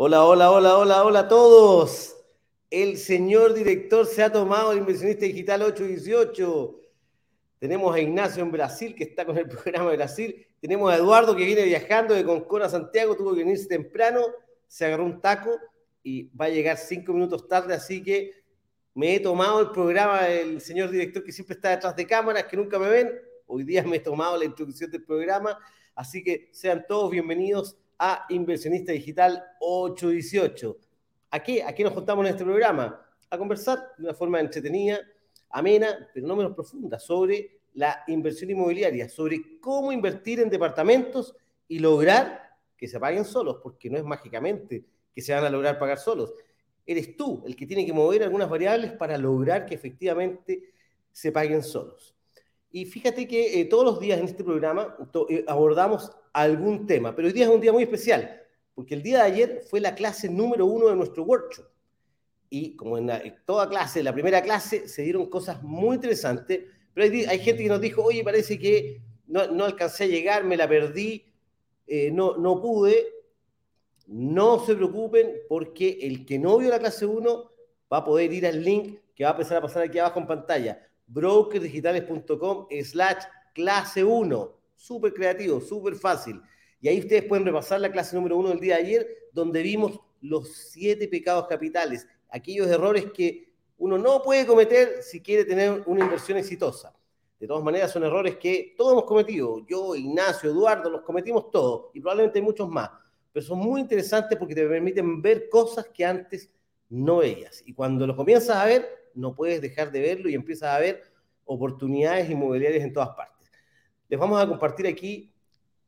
Hola, hola, hola, hola, hola a todos. El señor director se ha tomado el inversionista digital 818. Tenemos a Ignacio en Brasil, que está con el programa de Brasil. Tenemos a Eduardo, que viene viajando de Concón a Santiago, tuvo que venirse temprano, se agarró un taco y va a llegar cinco minutos tarde, así que me he tomado el programa del señor director, que siempre está detrás de cámaras, que nunca me ven. Hoy día me he tomado la introducción del programa, así que sean todos bienvenidos a Inversionista Digital 818. ¿A qué? ¿A qué nos juntamos en este programa? A conversar de una forma entretenida, amena, pero no menos profunda, sobre la inversión inmobiliaria, sobre cómo invertir en departamentos y lograr que se paguen solos, porque no es mágicamente que se van a lograr pagar solos. Eres tú el que tiene que mover algunas variables para lograr que efectivamente se paguen solos. Y fíjate que eh, todos los días en este programa eh, abordamos algún tema, pero hoy día es un día muy especial, porque el día de ayer fue la clase número uno de nuestro workshop. Y como en, toda clase, la primera clase, se dieron cosas muy interesantes, pero hay, gente que nos dijo, oye, parece que no, alcancé a llegar, me la perdí, eh, no, no pude. No se preocupen porque el que no vio la clase 1 va a poder ir al link que va a empezar a pasar aquí abajo en pantalla brokersdigitales.com slash clase 1. Súper creativo, súper fácil. Y ahí ustedes pueden repasar la clase número 1 del día de ayer, donde vimos los siete pecados capitales, aquellos errores que uno no puede cometer si quiere tener una inversión exitosa. De todas maneras, son errores que todos hemos cometido. Yo, Ignacio, Eduardo, los cometimos todos y probablemente muchos más. Pero son muy interesantes porque te permiten ver cosas que antes no veías. Y cuando los comienzas a ver, no puedes dejar de verlo y empiezas a ver oportunidades inmobiliarias en todas partes. Les vamos a compartir aquí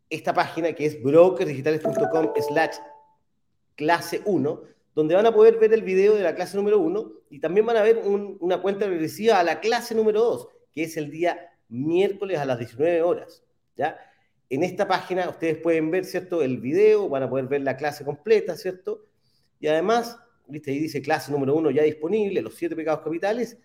esta página que es brokersdigitales.com slash clase 1, donde van a poder ver el video de la clase número 1 y también van a ver una cuenta regresiva a la clase número 2, que es el día miércoles a las 19 horas. ¿ya? En esta página ustedes pueden ver, ¿cierto?, el video, van a poder ver la clase completa, ¿cierto? Y además ¿viste? Ahí dice clase número uno ya disponible, los siete pecados capitales.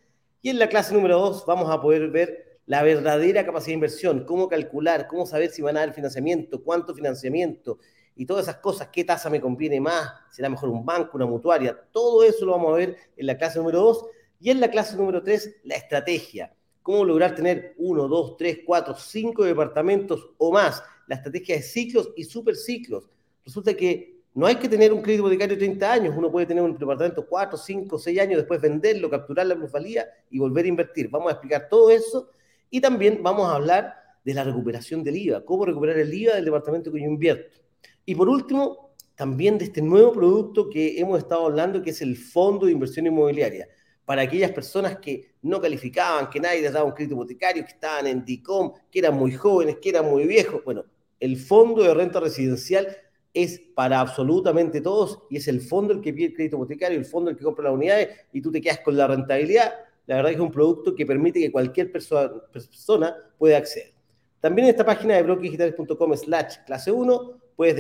Y en la clase número dos vamos a poder ver la verdadera capacidad de inversión, cómo calcular, cómo saber si van a dar financiamiento, cuánto financiamiento y todas esas cosas, qué tasa me conviene más, será mejor un banco, una mutuaria, todo eso lo vamos a ver en la clase número dos. Y en la clase número tres, la estrategia, cómo lograr tener uno, dos, tres, cuatro, cinco departamentos o más, la estrategia de ciclos y superciclos. Resulta que no hay que tener un crédito hipotecario de 30 años, uno puede tener un departamento 4, 5, 6 años, después venderlo, capturar la plusvalía y volver a invertir. Vamos a explicar todo eso y también vamos a hablar de la recuperación del IVA, cómo recuperar el IVA del departamento que yo invierto. Y por último, también de este nuevo producto que hemos estado hablando, que es el Fondo de Inversión Inmobiliaria, para aquellas personas que no calificaban, que nadie les daba un crédito hipotecario, que estaban en DICOM, que eran muy jóvenes, que eran muy viejos. Bueno, el Fondo de Renta Residencial es para absolutamente todos y es el fondo el que pide el crédito hipotecario, el fondo el que compra las unidades y tú te quedas con la rentabilidad. La verdad es que es un producto que permite que cualquier persona pueda acceder. También en esta página de bloquedigitales.com slash clase 1 puedes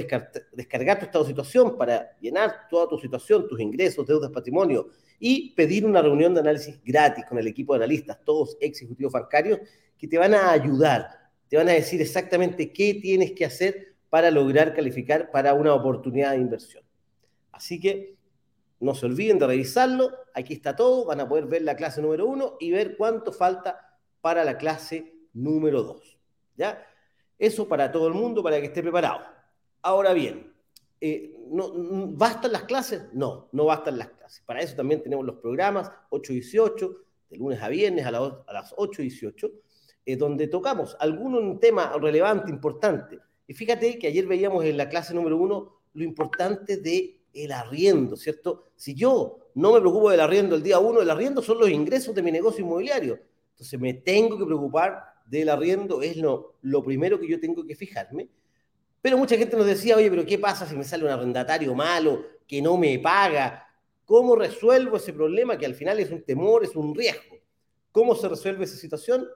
descargar tu estado de situación para llenar toda tu situación, tus ingresos, deudas, patrimonio y pedir una reunión de análisis gratis con el equipo de analistas, todos ex ejecutivos bancarios, que te van a ayudar, te van a decir exactamente qué tienes que hacer para lograr calificar para una oportunidad de inversión. Así que no se olviden de revisarlo. Aquí está todo. Van a poder ver la clase número uno y ver cuánto falta para la clase número dos. ¿Ya? Eso para todo el mundo, para que esté preparado. Ahora bien, eh, ¿no, ¿bastan las clases? No, no bastan las clases. Para eso también tenemos los programas 8 y 18, de lunes a viernes a, a las 8 y 18, eh, donde tocamos algún tema relevante, importante y fíjate que ayer veíamos en la clase número uno lo importante de el arriendo, ¿cierto? Si yo no me preocupo del arriendo el día uno, el arriendo son los ingresos de mi negocio inmobiliario. Entonces me tengo que preocupar del arriendo, es lo, lo primero que yo tengo que fijarme. Pero mucha gente nos decía, oye, pero ¿qué pasa si me sale un arrendatario malo que no me paga? ¿Cómo resuelvo ese problema que al final es un temor, es un riesgo? ¿Cómo se resuelve esa situación?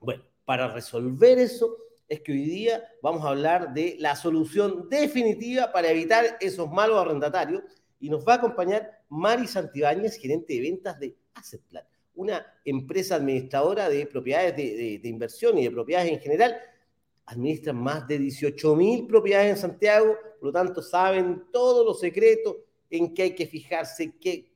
Bueno, para resolver eso es que hoy día vamos a hablar de la solución definitiva para evitar esos malos arrendatarios y nos va a acompañar Mari Santibáñez, gerente de ventas de Assetplan, una empresa administradora de propiedades de, de inversión y de propiedades en general administran más de 18 mil propiedades en Santiago, por lo tanto saben todos los secretos en qué hay que fijarse, qué,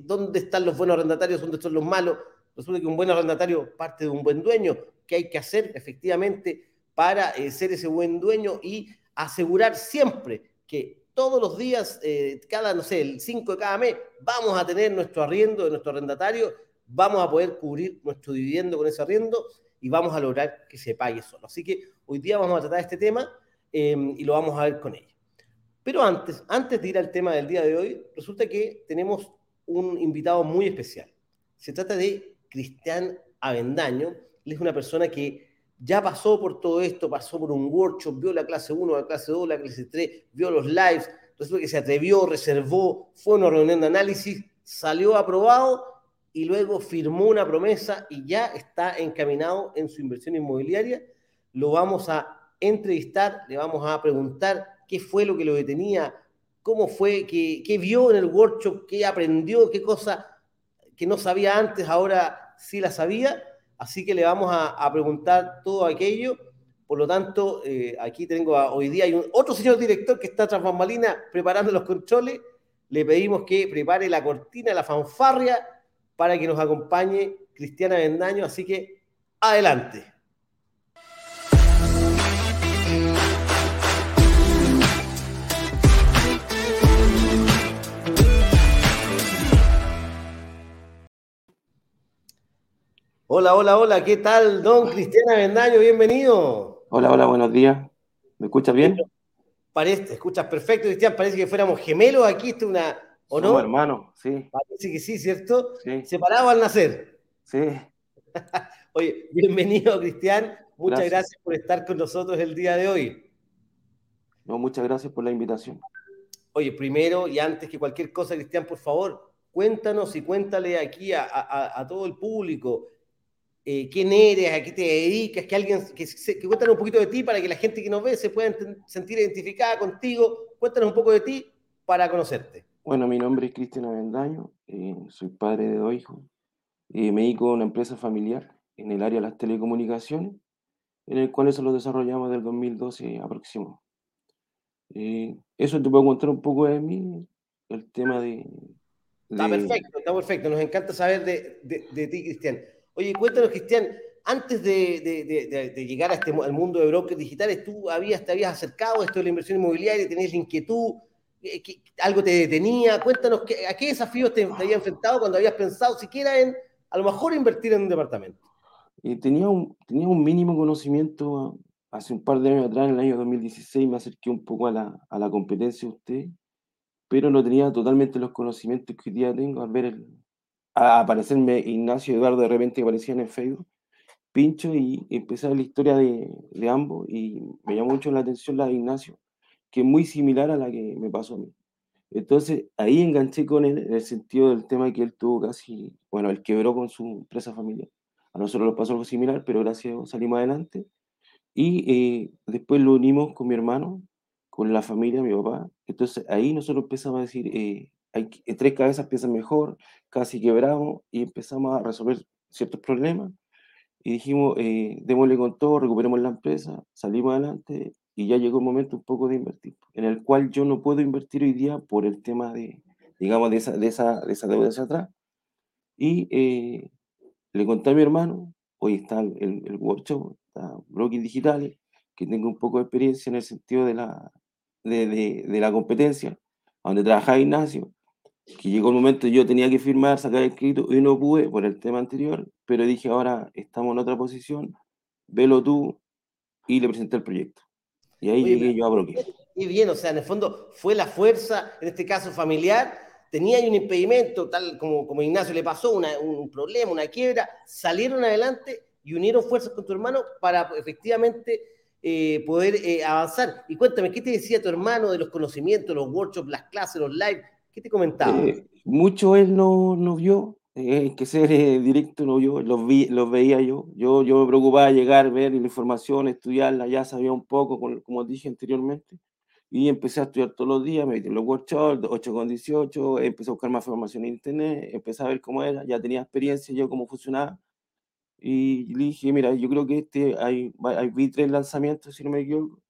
dónde están los buenos arrendatarios, dónde están los malos. Resulta que un buen arrendatario parte de un buen dueño, qué hay que hacer efectivamente para eh, ser ese buen dueño y asegurar siempre que todos los días, eh, cada, no sé, el 5 de cada mes, vamos a tener nuestro arriendo de nuestro arrendatario, vamos a poder cubrir nuestro dividendo con ese arriendo y vamos a lograr que se pague solo. Así que hoy día vamos a tratar este tema em, y lo vamos a ver con ella. Pero antes, antes de ir al tema del día de hoy, resulta que tenemos un invitado muy especial. Se trata de Cristian Avendaño. Él es una persona que ya pasó por todo esto, pasó por un workshop, vio la clase 1, la clase 2, la clase 3, vio los lives, resulta que se atrevió, reservó, fue a una reunión de análisis, salió aprobado y luego firmó una promesa y ya está encaminado en su inversión inmobiliaria. Lo vamos a entrevistar, le vamos a preguntar qué fue lo que lo detenía, cómo fue, qué, qué vio en el workshop, qué aprendió, qué cosa que no sabía antes, ahora sí la sabía. Así que le vamos a, preguntar todo aquello. Por lo tanto, eh, aquí tengo hoy día hay un, otro señor director que está tras bambalinas preparando los controles. Le pedimos que prepare la cortina, la fanfarria para que nos acompañe Cristiana Vendaño, así que adelante. Hola, hola, hola, ¿qué tal, don Cristiana Vendaño? Bienvenido. Hola, hola, buenos días. ¿Me escuchas bien? Parece, escuchas perfecto, Cristian. Parece que fuéramos gemelos aquí. Esto es una, ¿O no? hermano, sí. Parece que sí, ¿cierto? Sí. Separado al nacer. Sí. Oye, bienvenido, Cristian. Muchas gracias. por estar con nosotros el día de hoy. No, muchas gracias por la invitación. Oye, primero y antes que cualquier cosa, Cristian, por favor, cuéntanos y cuéntale aquí a, todo el público eh, quién eres, a qué te dedicas, que alguien, que, que cuéntanos un poquito de ti para que la gente que nos ve se pueda sentir identificada contigo. Cuéntanos un poco de ti para conocerte. Bueno, mi nombre es Cristian Avendaño, eh, soy padre de dos hijos. Eh, me dedico a una empresa familiar en el área de las telecomunicaciones, en el cual eso lo desarrollamos desde el 2012 aproximadamente. Eh, eso te puedo contar un poco de mí, el tema de... Está perfecto, está perfecto. Nos encanta saber de, de, ti, Cristian. Oye, cuéntanos, Cristian, antes de, llegar a este, al mundo de brokers digitales, ¿tú habías, te habías acercado a esto de la inversión inmobiliaria? ¿Tenías la inquietud? Eh, algo te detenía. Cuéntanos a qué desafíos te, habías enfrentado cuando habías pensado siquiera en a lo mejor invertir en un departamento. Eh, tenía, un, tenía un mínimo conocimiento hace un par de años atrás, en el año 2016, me acerqué un poco a la, a la competencia de usted, pero no tenía totalmente los conocimientos que hoy día tengo al ver el, a aparecerme Ignacio y Eduardo de repente que aparecían en Facebook, pincho y ver la historia de, de ambos y me llamó mucho la atención la de Ignacio que es muy similar a la que me pasó a mí. Entonces ahí enganché con él en el sentido del tema que él tuvo casi, bueno, él quebró con su empresa familiar. A nosotros nos pasó algo similar, pero gracias a Dios salimos adelante. Y eh, después lo unimos con mi hermano, con la familia, mi papá. Entonces ahí nosotros empezamos a decir, eh, hay, tres cabezas piensan mejor, casi quebramos y empezamos a resolver ciertos problemas. Y dijimos, eh, démosle con todo, recuperemos la empresa, salimos adelante y ya llegó el momento un poco de invertir, en el cual yo no puedo invertir hoy día por el tema de, digamos, de esa, de esa, de esa deuda hacia atrás. Y eh, le conté a mi hermano, hoy está el, el workshop, está Broking Digitales, que tengo un poco de experiencia en el sentido de la, de, de, de la competencia, donde trabajaba Ignacio, que llegó el momento yo tenía que firmar, sacar el escrito y no pude por el tema anterior, pero dije ahora estamos en otra posición, velo tú y le presenté el proyecto. Y ahí llegué yo a Broque. Y bien, o sea, en el fondo fue la fuerza, en este caso familiar, tenía un impedimento, tal como, como Ignacio le pasó, un problema, una quiebra, salieron adelante y unieron fuerzas con tu hermano para efectivamente eh, poder eh, avanzar. Y cuéntame, ¿qué te decía tu hermano de los conocimientos, los workshops, las clases, los lives? ¿Qué te comentaba? Eh, mucho él no, no vio, que ser eh, directo, no yo, los, vi, los veía yo. yo. Yo me preocupaba llegar, ver la información, estudiarla, ya sabía un poco, como dije anteriormente, y empecé a estudiar todos los días, me metí en los workshops, 8 con 18, empecé a buscar más información en internet, empecé a ver cómo era, ya tenía experiencia yo cómo funcionaba, y le dije, mira, yo creo que este, hay, hay vi tres lanzamientos, si no me equivoco,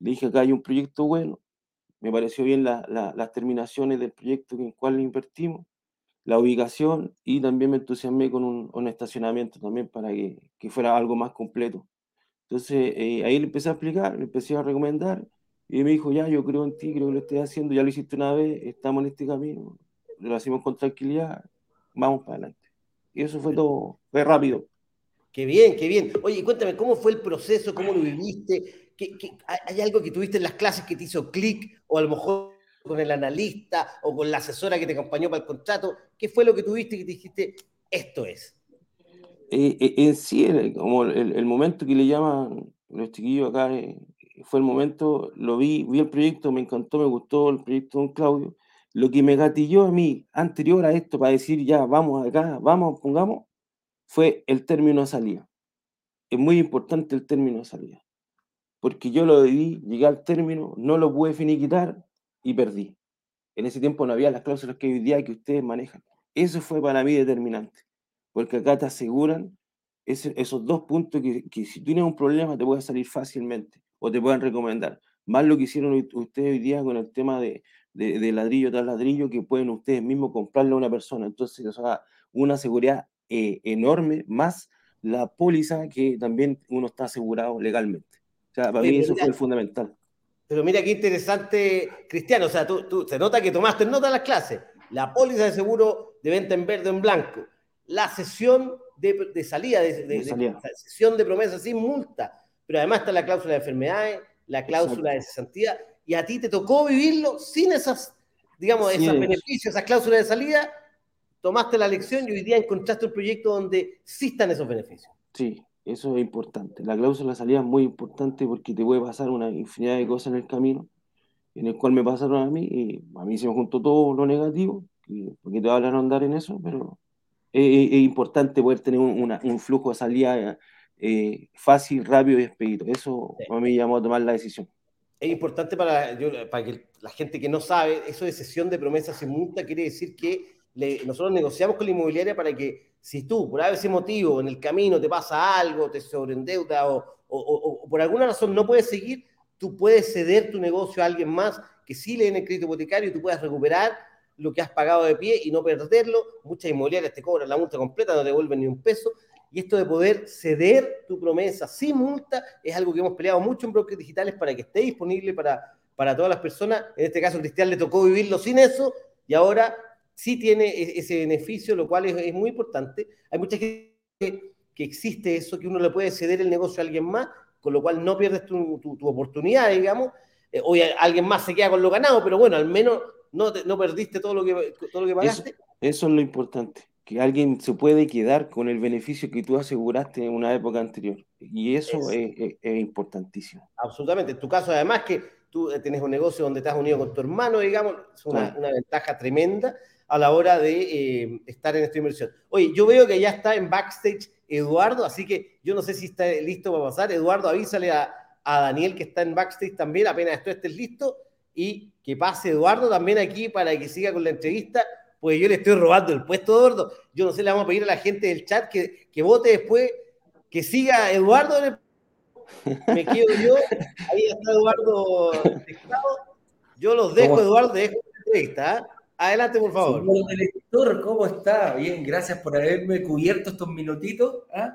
le dije, acá hay un proyecto bueno, me pareció bien la, las terminaciones del proyecto en el cual invertimos, la ubicación y también me entusiasmé con un, un estacionamiento también para que, que, fuera algo más completo. Entonces eh, ahí le empecé a explicar, le empecé a recomendar y me dijo, ya, yo creo en ti, creo que lo estoy haciendo, ya lo hiciste una vez, estamos en este camino, lo hacemos con tranquilidad, vamos para adelante. Y eso fue todo, fue rápido. Qué bien, qué bien. Oye, cuéntame, ¿cómo fue el proceso? ¿Cómo lo viviste? ¿Qué, qué, hay algo que tuviste en las clases que te hizo clic? O a lo mejor con el analista o con la asesora que te acompañó para el contrato? ¿Qué fue lo que tuviste que te dijiste, esto es? Eh, eh, en sí, como el, el, momento que le llaman los chiquillos acá, eh, fue el momento, lo vi, vi el proyecto, me encantó, me gustó el proyecto de don Claudio. Lo que me gatilló a mí anterior a esto para decir ya, vamos acá, vamos, pongamos, fue el término salida. Es muy importante el término salida. Porque yo lo viví, llegué al término, no lo pude finiquitar y perdí. En ese tiempo no había las cláusulas que hoy día que ustedes manejan. Eso fue para mí determinante, porque acá te aseguran esos dos puntos que, que, si tú tienes un problema te puede salir fácilmente o te pueden recomendar. Más lo que hicieron ustedes hoy día con el tema de, de, de ladrillo tras ladrillo que pueden ustedes mismos comprarle a una persona. Entonces, eso da una seguridad eh, enorme, más la póliza que también uno está asegurado legalmente. O sea, para mí eso fue fundamental. Pero mira qué interesante, Cristiano. O sea, tú, tú, se nota que tomaste nota de las clases. La póliza de seguro de venta en verde o en blanco. La sesión de, de salida, de, de, de salida. sesión de promesa sin multa. Pero además está la cláusula de enfermedades, la cláusula Exacto. de cesantía. Y a ti te tocó vivirlo sin esas, digamos, sí, esos beneficios, esas cláusulas de salida. Tomaste la lección y hoy día encontraste un proyecto donde sí están esos beneficios. Sí, eso es importante. La cláusula de salida es muy importante porque te puede pasar una infinidad de cosas en el camino, en el cual me pasaron a mí, y a mí se me juntó todo lo negativo, porque te voy a andar en eso, pero es, es importante poder tener una, un flujo de salida eh, fácil, rápido y expedito. Eso sí. a mí me llamó a tomar la decisión. Es importante para, yo, para que la gente que no sabe, eso de sesión de promesas sin multa quiere decir que le, nosotros negociamos con la inmobiliaria para que si tú, por ese motivo, en el camino te pasa algo, te sobreendeuda o, o, o, por alguna razón no puedes seguir, tú puedes ceder tu negocio a alguien más que sí le den el crédito hipotecario y tú puedas recuperar lo que has pagado de pie y no perderlo. Muchas inmobiliarias te cobran la multa completa, no te devuelven ni un peso. Y esto de poder ceder tu promesa sin multa es algo que hemos peleado mucho en brokers digitales para que esté disponible para, para todas las personas. En este caso, Cristian le tocó vivirlo sin eso y ahora sí tiene e-, ese beneficio, lo cual es, es muy importante. Hay mucha gente que, que, existe eso, que uno le puede ceder el negocio a alguien más, con lo cual no pierdes tu, tu, tu oportunidad, digamos. Eh, hoy alguien más se queda con lo ganado, pero bueno, al menos no, te, no perdiste todo lo que, todo lo que pagaste. Eso, eso, es lo importante, que alguien se puede quedar con el beneficio que tú aseguraste en una época anterior. Y eso es, es, es importantísimo. Absolutamente. En tu caso, además, que tú tienes un negocio donde has unido con tu hermano, digamos, es una, una ventaja tremenda a la hora de eh, estar en esta inversión. Oye, yo veo que ya está en backstage Eduardo, así que yo no sé si está listo para pasar. Eduardo, avísale a, a Daniel que está en backstage también, apenas esto estés listo, y que pase Eduardo también aquí para que siga con la entrevista, pues yo le estoy robando el puesto, Eduardo. Yo no sé, le vamos a pedir a la gente del chat que, que vote después, que siga Eduardo en el... Me quedo yo, ahí está Eduardo Yo los dejo, Eduardo, dejo la entrevista, ¿eh? Adelante, por favor. Señor director, ¿cómo está? Bien, gracias por haberme cubierto estos minutitos. ¿eh?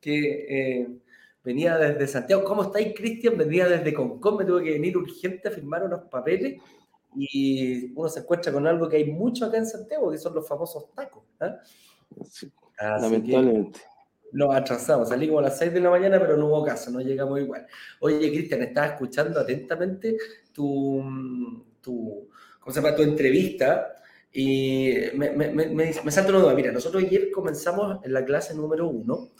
Que eh, venía desde Santiago. ¿Cómo estáis, Cristian? Venía desde Concón, me tuve que venir urgente a firmar unos papeles y uno se encuentra con algo que hay mucho acá en Santiago, que son los famosos tacos. ¿eh? Sí, lamentablemente. Nos atrasamos, salí como a las 6 de la mañana, pero no hubo caso, no llegamos igual. Oye, Cristian, estaba escuchando atentamente tu, tu ¿cómo se llama? Tu entrevista y me, me, me, me salta una duda. Mira, nosotros ayer comenzamos en la clase número uno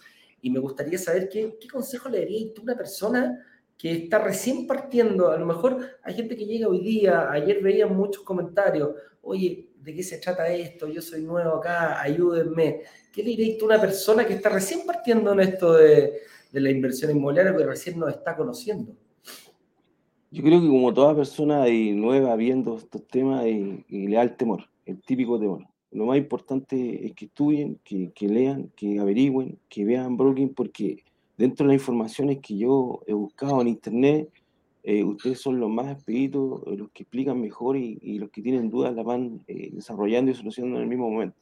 y me gustaría saber qué, qué consejo le darías tú a una persona que está recién partiendo. A lo mejor hay gente que llega hoy día, ayer veía muchos comentarios, oye, ¿de qué se trata esto? Yo soy nuevo acá, ayúdenme. ¿Qué le diréis tú a una persona que está recién partiendo en esto de, la inversión inmobiliaria, que recién nos está conociendo? Yo creo que como toda persona nueva viendo estos temas, y le da el temor, el típico temor. Lo más importante es que estudien, que, lean, que averigüen, que vean broking, porque dentro de las informaciones que yo he buscado en internet, eh, ustedes son los más expeditos, eh, los que explican mejor y, los que tienen dudas la van eh, desarrollando y solucionando en el mismo momento.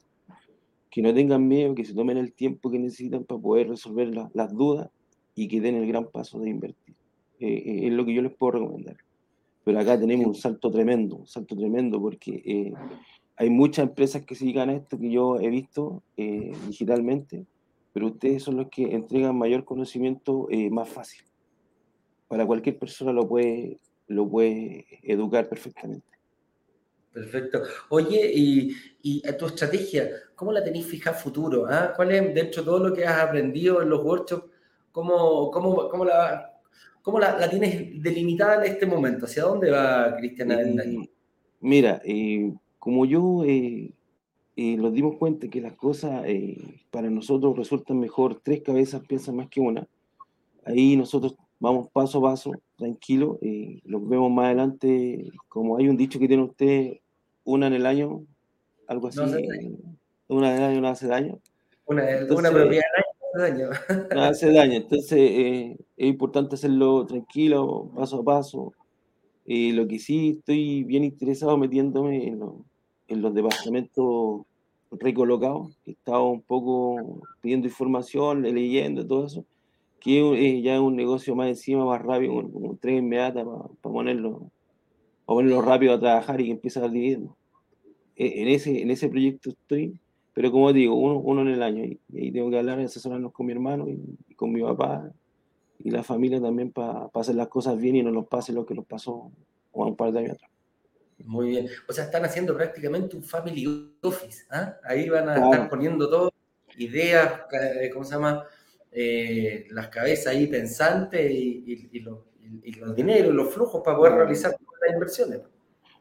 Que no tengan miedo, que se tomen el tiempo que necesitan para poder resolver las dudas y que den el gran paso de invertir. Es lo que yo les puedo recomendar. Pero acá tenemos un salto tremendo, un salto tremendo, porque hay muchas empresas que se dedican a esto que yo he visto digitalmente, pero ustedes son los que entregan mayor conocimiento más fácil para cualquier persona lo puede, lo puede educar perfectamente. Perfecto. Oye, y, y tu estrategia, ¿cómo la tenéis fija futuro? Ah? ¿Cuál es, dentro de todo lo que has aprendido en los workshops, cómo, cómo, cómo, cómo la, la, tienes delimitada en este momento? ¿Hacia dónde va Cristiana eh, Mira, eh, como yo eh, nos dimos cuenta que las cosas para nosotros resultan mejor, tres cabezas piensan más que una, ahí nosotros vamos paso a paso, tranquilo, y los vemos más adelante, como hay un dicho que tiene usted, una en el año, algo así, una en el año no hace daño. Una, una propiedad no daño. No hace daño, entonces eh, es importante hacerlo tranquilo, paso a paso. y lo que sí estoy bien interesado metiéndome en, en los departamentos recolocados, he estado un poco pidiendo información, leyendo todo eso, que eh, ya es un negocio más encima, más rápido, con, un tren inmediata para ponerlo, ponerlo rápido a trabajar y que empiece a dar dividendos. E, en ese, en ese proyecto estoy, pero como digo, uno, uno en el año, y, ahí tengo que hablar, asesorarnos con mi hermano y, con mi papá y la familia también para hacer las cosas bien y no nos pase lo que nos pasó un par de años atrás. Muy bien. O sea, están haciendo prácticamente un family office. ¿ah? Ahí van a estar poniendo todo, ideas, eh, ¿cómo se llama? Eh, las cabezas ahí pensantes y, y, los, dineros, los flujos para poder realizar las inversiones.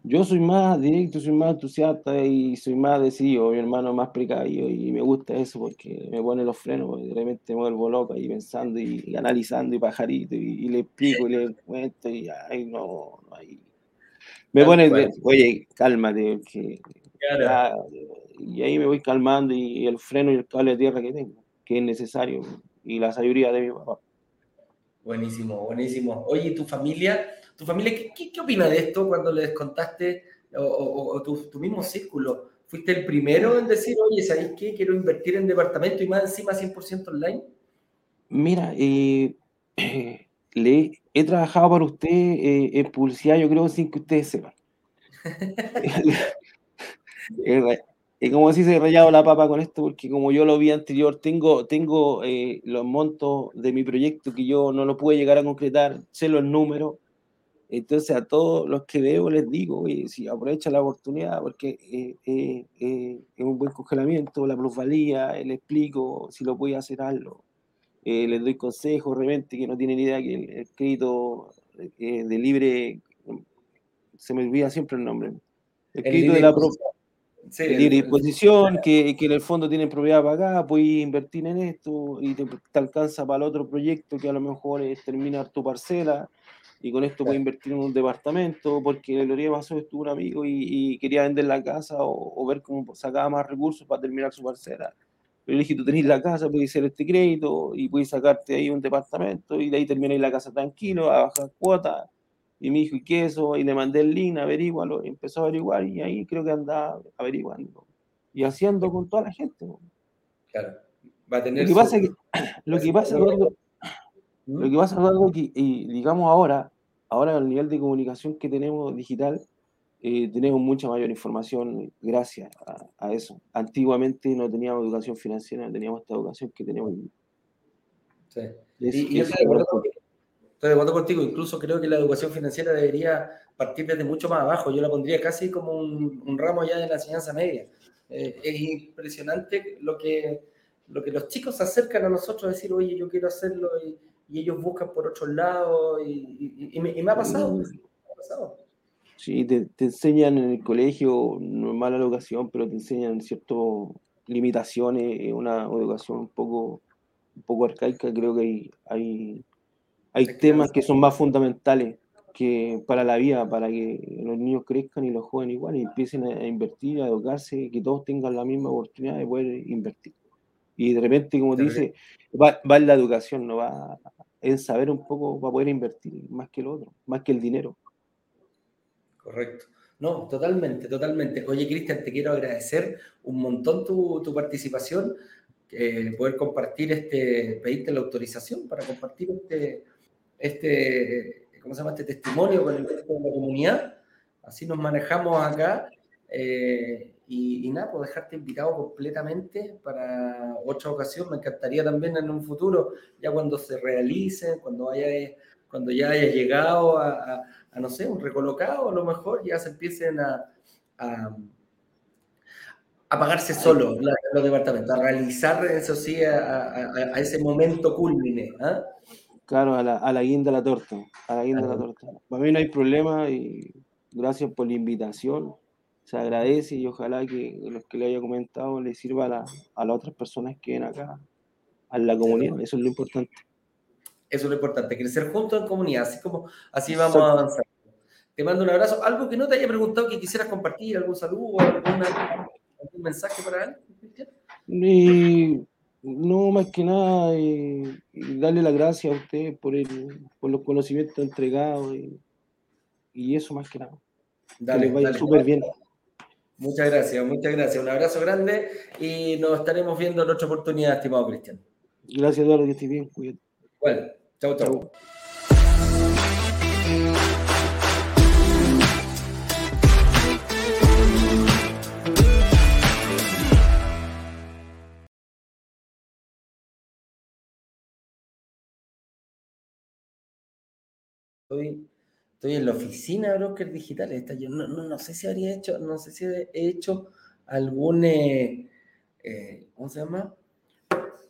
Yo soy más directo, soy más entusiasta y soy más decidido, mi hermano más precavido y me gusta eso porque me pone los frenos, y de repente me vuelvo loco ahí pensando y, analizando y pajarito y, le explico y le cuento y ay no, no hay... Me pone, oye, cálmate, que, y ahí me voy calmando y el freno y el cable de tierra que tengo, que es necesario y la sabiduría de mi papá. Buenísimo, buenísimo. Oye, ¿tu familia? ¿Tu familia qué, qué, opina de esto cuando les contaste, o, tu, tu, mismo círculo? ¿Fuiste el primero en decir, oye, ¿sabéis qué? Quiero invertir en departamento y más encima 100% online. Mira, eh, le he trabajado para usted eh, en publicidad, yo creo, sin que ustedes sepan. Y como si se rayado la papa con esto, porque como yo lo vi anterior, tengo, tengo eh, los montos de mi proyecto que yo no lo pude llegar a concretar, sé los números. Entonces a todos los que veo les digo, si aprovecha la oportunidad, porque eh, eh, es un buen congelamiento, la plusvalía, le explico si lo puede hacer algo. les doy consejos, realmente, que no tienen idea que el, crédito de libre, se me olvida siempre el nombre, el, crédito de la propiedad libre disposición, que, que, en el fondo tienen propiedad pagada, puedes invertir en esto y te, alcanza para el otro proyecto que a lo mejor es terminar tu parcela y con esto puedes invertir en un departamento porque el día pasó estuvo un amigo y, quería vender la casa o, ver cómo sacaba más recursos para terminar su parcela. Pero le dije, tú tenés la casa, puedes hacer este crédito y puedes sacarte ahí un departamento y de ahí termináis la casa tranquilo, a bajar cuotas y me dijo, ¿y qué eso? Y le mandé el link, averígualo. Y empezó a averiguar y ahí creo que andaba averiguando. Y haciendo con toda la gente. Claro. Va a tener lo que pasa que, lo que pasa, Eduardo, lo que pasa, Eduardo, que y, digamos ahora, ahora el nivel de comunicación que tenemos digital, eh, tenemos mucha mayor información gracias a, eso. Antiguamente no teníamos educación financiera, no teníamos esta educación que tenemos. Sí. y, yo Estoy de acuerdo contigo, incluso creo que la educación financiera debería partir desde mucho más abajo. Yo la pondría casi como un, ramo ya de la enseñanza media. Eh, es impresionante lo que, lo que los chicos se acercan a nosotros a decir, oye, yo quiero hacerlo, y, ellos buscan por otros lados, y, me, ha pasado. Sí, te, enseñan en el colegio, no es mala educación, pero te enseñan ciertas limitaciones, una educación un poco, un poco arcaica. Creo que hay, hay, hay temas que son más fundamentales que para la vida, para que los niños crezcan y los jóvenes igual y empiecen a invertir, a educarse, que todos tengan la misma oportunidad de poder invertir. Y de repente, como te dice, va, va, en la educación, no va en saber un poco para poder invertir más que el otro, más que el dinero. Correcto. No, totalmente, totalmente. Oye, Cristian, te quiero agradecer un montón tu, tu participación, eh, poder compartir este, pedirte la autorización para compartir este, este, ¿cómo se llama? Este testimonio con el resto de la comunidad. Así nos manejamos acá. Eh, y, nada, pues dejarte invitado completamente para otra ocasión. Me encantaría también en un futuro, ya cuando se realice, cuando, haya, cuando ya haya llegado a, no sé, un recolocado, a lo mejor ya se empiecen a, a, pagarse solo los departamentos, a realizar, eso sí, a, ese momento culmine. ¿ah? Claro, a la, a la guinda la torta, a la guinda de la torta. Para mí no hay problema y gracias por la invitación se agradece y ojalá que lo que le haya comentado le sirva a, la, a las otras personas que ven acá, a la comunidad. Eso es lo importante. Eso es lo importante, crecer juntos en comunidad, así como así vamos a avanzar. Te mando un abrazo. ¿Algo que no te haya preguntado que quisieras compartir? ¿Algún saludo? ¿Algún mensaje para él, Cristian? no, más que nada, y, darle las gracias a usted por, el, por los conocimientos entregados y, y eso más que nada. Dale, vaya súper bien. Muchas gracias, muchas gracias. Un abrazo grande y nos estaremos viendo en otra oportunidad, estimado Cristian. Gracias, Eduardo, que estés bien. Cuídate. Bueno, chau, chau. Estoy Estoy en la oficina de brokers digitales. Yo no, no, no, sé si habría hecho, no sé si he hecho algún, eh, eh, ¿cómo se llama?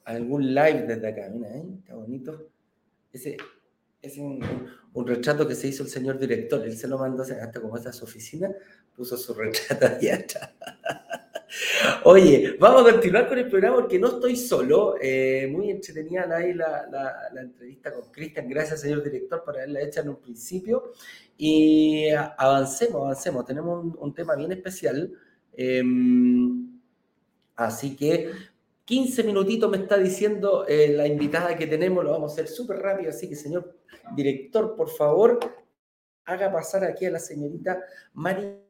Algún live desde acá. Mira, ¿eh? está bonito. Ese es un, un, retrato que se hizo el señor director. Él se lo mandó hasta como esta su oficina, puso su retrato ahí atrás. Oye, vamos a continuar con el programa porque no estoy solo. Eh, muy entretenida la, entrevista con Cristian. Gracias, señor director, por haberla hecha en un principio. Y avancemos, avancemos. Tenemos un, tema bien especial. Em, así que 15 minutitos me está diciendo eh, la invitada que tenemos. Lo vamos a hacer súper rápido. Así que, señor director, por favor, haga pasar aquí a la señorita María.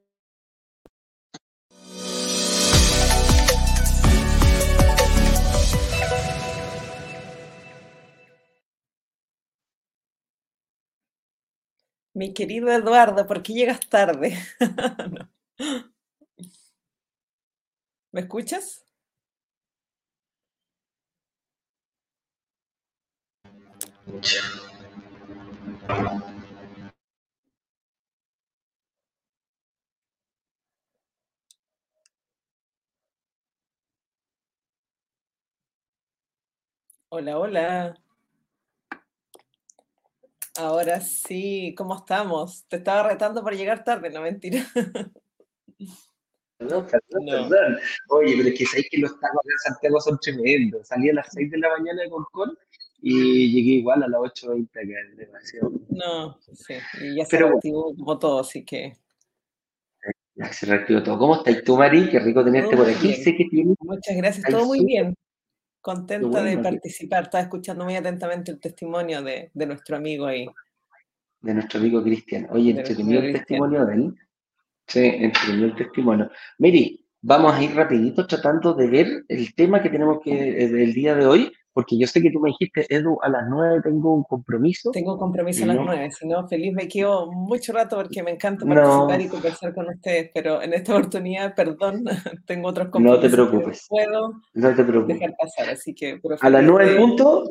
Mi querido Eduardo, ¿por qué llegas tarde? ¿Me escuchas? Hola, hola. Ahora sí, ¿cómo estamos? Te estaba retando para llegar tarde, no mentira. Perdón, perdón, perdón. Oye, pero es que sabéis que los tacos en Santiago son tremendos. Salí a las 6 de la mañana de Concón y llegué igual a las 8.20 acá, es demasiado. No, sí, y ya se reactivó como todo, así que. Ya se reactivó todo. ¿Cómo estás tú, Mari? Qué rico tenerte por aquí. Sé que tienes. Muchas gracias, todo muy bien. Contenta de participar. Estaba escuchando muy atentamente el testimonio de, de nuestro amigo ahí. De nuestro amigo Cristian. Oye, entretenido el testimonio de él. Sí, entretenido el testimonio. Miri, vamos a ir rapidito tratando de ver el tema que tenemos que eh, del día de hoy, porque yo sé que tú me dijiste, Edu, a las nueve tengo un compromiso. Tengo un compromiso a las nueve, si no, feliz me quedo mucho rato porque me encanta participar y conversar con ustedes, pero en esta oportunidad, perdón, tengo otros compromisos. No te preocupes. puedo no te preocupes. dejar pasar, así que... A las nueve puntos,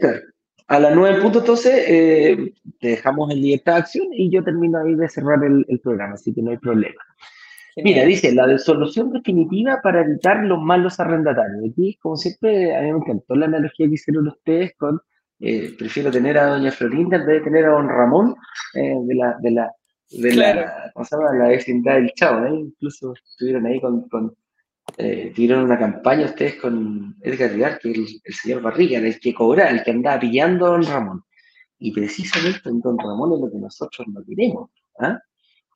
a las nueve puntos, entonces, eh, dejamos en libertad de acción y yo termino ahí de cerrar el, el programa, así que no hay problema. Mira, dice, la solución definitiva para evitar los malos arrendatarios. Aquí, como siempre, a mí me encantó la analogía que hicieron ustedes con, eh, prefiero tener a doña Florinda en vez de tener a don Ramón, eh, de, la, de la de la, la vecindad del Chavo, ¿eh? incluso estuvieron ahí con, con eh, tuvieron una campaña ustedes con Edgar Vidal, que es el, señor Barriga, el que cobra, el que andaba pillando a don Ramón. Y precisamente en don Ramón es lo que nosotros no queremos. ¿ah?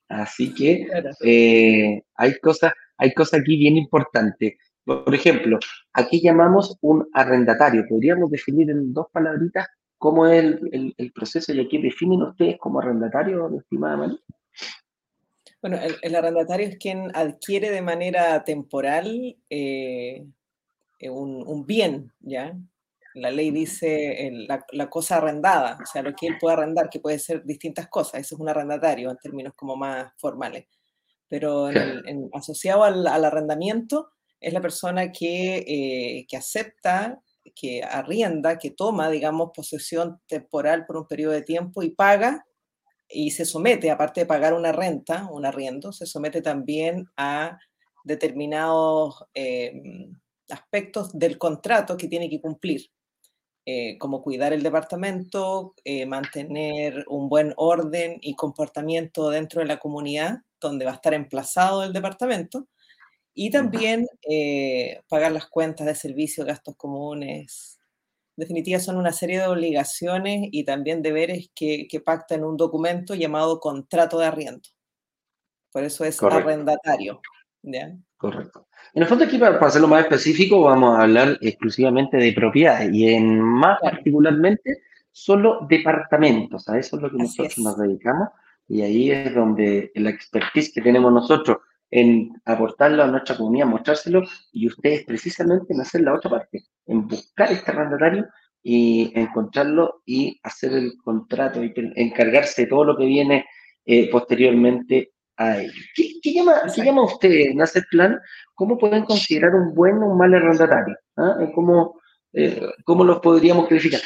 Así que eh, hay cosas hay cosas aquí bien importantes. Por ejemplo, aquí llamamos un arrendatario. ¿Podríamos definir en dos palabritas cómo es el, proceso y aquí definen ustedes como arrendatario, estimada María? Bueno, el, arrendatario es quien adquiere de manera temporal eh, un, bien, ¿ya? La ley dice la, cosa arrendada, o sea, lo que él puede arrendar, que puede ser distintas cosas, eso es un arrendatario en términos como más formales. Pero en asociado al, arrendamiento es la persona que, eh, que acepta, que arrienda, que toma, digamos, posesión temporal por un periodo de tiempo y paga y se somete, aparte de pagar una renta, un arriendo, se somete también a determinados em, aspectos del contrato que tiene que cumplir. Eh, como cuidar el departamento, eh, mantener un buen orden y comportamiento dentro de la comunidad donde va a estar emplazado el departamento, y también eh, pagar las cuentas de servicios, gastos comunes. En definitiva, son una serie de obligaciones y también deberes que, que pacta en un documento llamado contrato de arriendo. Por eso es arrendatario. Correcto. En el fondo aquí, para, hacerlo más específico, vamos a hablar exclusivamente de propiedades y en más particularmente solo departamentos. A eso es lo que nosotros nos dedicamos y ahí es donde la expertise que tenemos nosotros en aportarlo a nuestra comunidad, mostrárselo y ustedes precisamente en hacer la otra parte, en buscar este arrendatario y encontrarlo y hacer el contrato y encargarse de todo lo que viene eh, posteriormente ¿Qué, llama, ¿Qué, llama, usted plan? ¿Cómo pueden considerar un buen o un mal arrendatario? ¿Ah? ¿Cómo, eh, ¿Cómo los podríamos clasificar?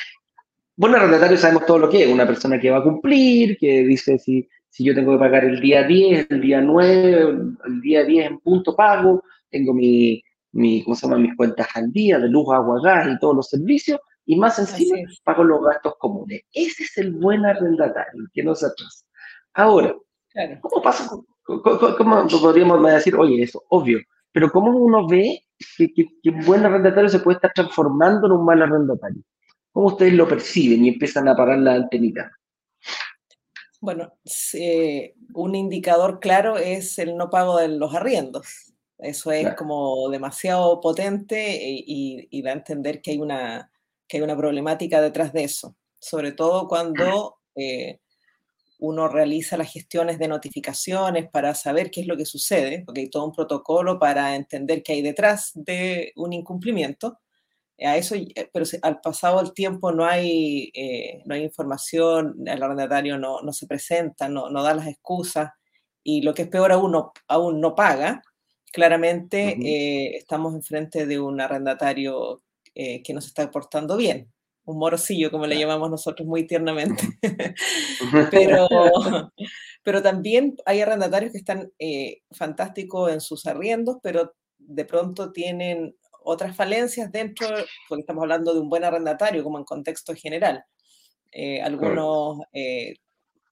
Buen arrendatario sabemos todo lo que es, una persona que va a cumplir, que dice si, si yo tengo que pagar el día 10, el día 9, el día 10 en punto pago, tengo mi, mi, ¿cómo se llama? mis cuentas al día de luz, agua, gas y todos los servicios, y más encima pago los gastos comunes. Ese es el buen arrendatario, que no se atrasa. Ahora, ¿Cómo pasa? ¿Cómo, podríamos decir, oye, eso, obvio, pero cómo uno ve que, un buen arrendatario se puede estar transformando en un mal arrendatario? ¿Cómo ustedes lo perciben y empiezan a parar la antenita? Bueno, un indicador claro es el no pago de los arriendos. Eso es como demasiado potente y, da a entender que hay, una, que hay una problemática detrás de eso. Sobre todo cuando eh, uno realiza las gestiones de notificaciones para saber qué es lo que sucede, porque hay todo un protocolo para entender qué hay detrás de un incumplimiento. A eso, eh, pero al pasado el tiempo no hay, eh, no hay información, el arrendatario no, no se presenta, no, no, da las excusas y lo que es peor aún, no, aún no paga. Claramente eh, estamos enfrente de un arrendatario que no se está portando bien un morocillo, como le llamamos nosotros muy tiernamente. pero, pero también hay arrendatarios que están eh, fantásticos en sus arriendos, pero de pronto tienen otras falencias dentro, porque estamos hablando de un buen arrendatario, como en contexto general. Eh, algunos eh,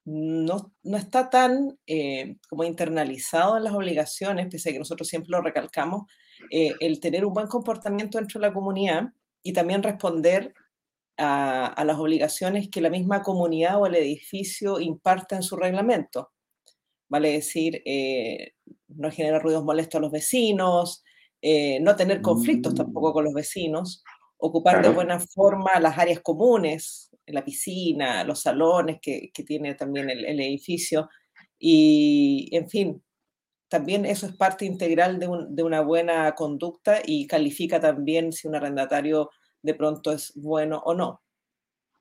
no, no, está tan como internalizado en las obligaciones, pese a que nosotros siempre lo recalcamos, el tener un buen comportamiento dentro de la comunidad y también responder a, las obligaciones que la misma comunidad o el edificio imparta en su reglamento. Vale decir, eh, no generar ruidos molestos a los vecinos, eh, no tener conflictos tampoco con los vecinos, ocupar de buena forma las áreas comunes, la piscina, los salones que, tiene también el, edificio. Y, en fin, también eso es parte integral de, de, una buena conducta y califica también si un arrendatario de pronto es bueno o no.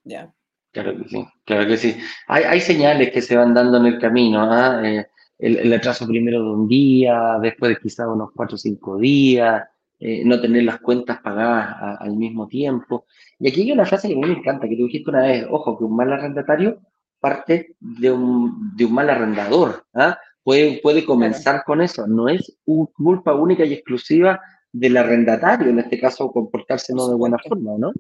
¿Ya? Claro que sí, claro que sí. Hay, hay señales que se van dando en el camino. ¿ah? Eh, el, atraso primero de un día, después de quizás unos cuatro o cinco días, eh, no tener las cuentas pagadas al mismo tiempo. Y aquí hay una frase que a mí me encanta, que tú dijiste una vez, ojo, que un mal arrendatario parte de un, de un mal arrendador. ¿ah? Puede, puede comenzar con eso, no es culpa única y exclusiva del arrendatario, en este caso comportarse no de buena forma, ¿no?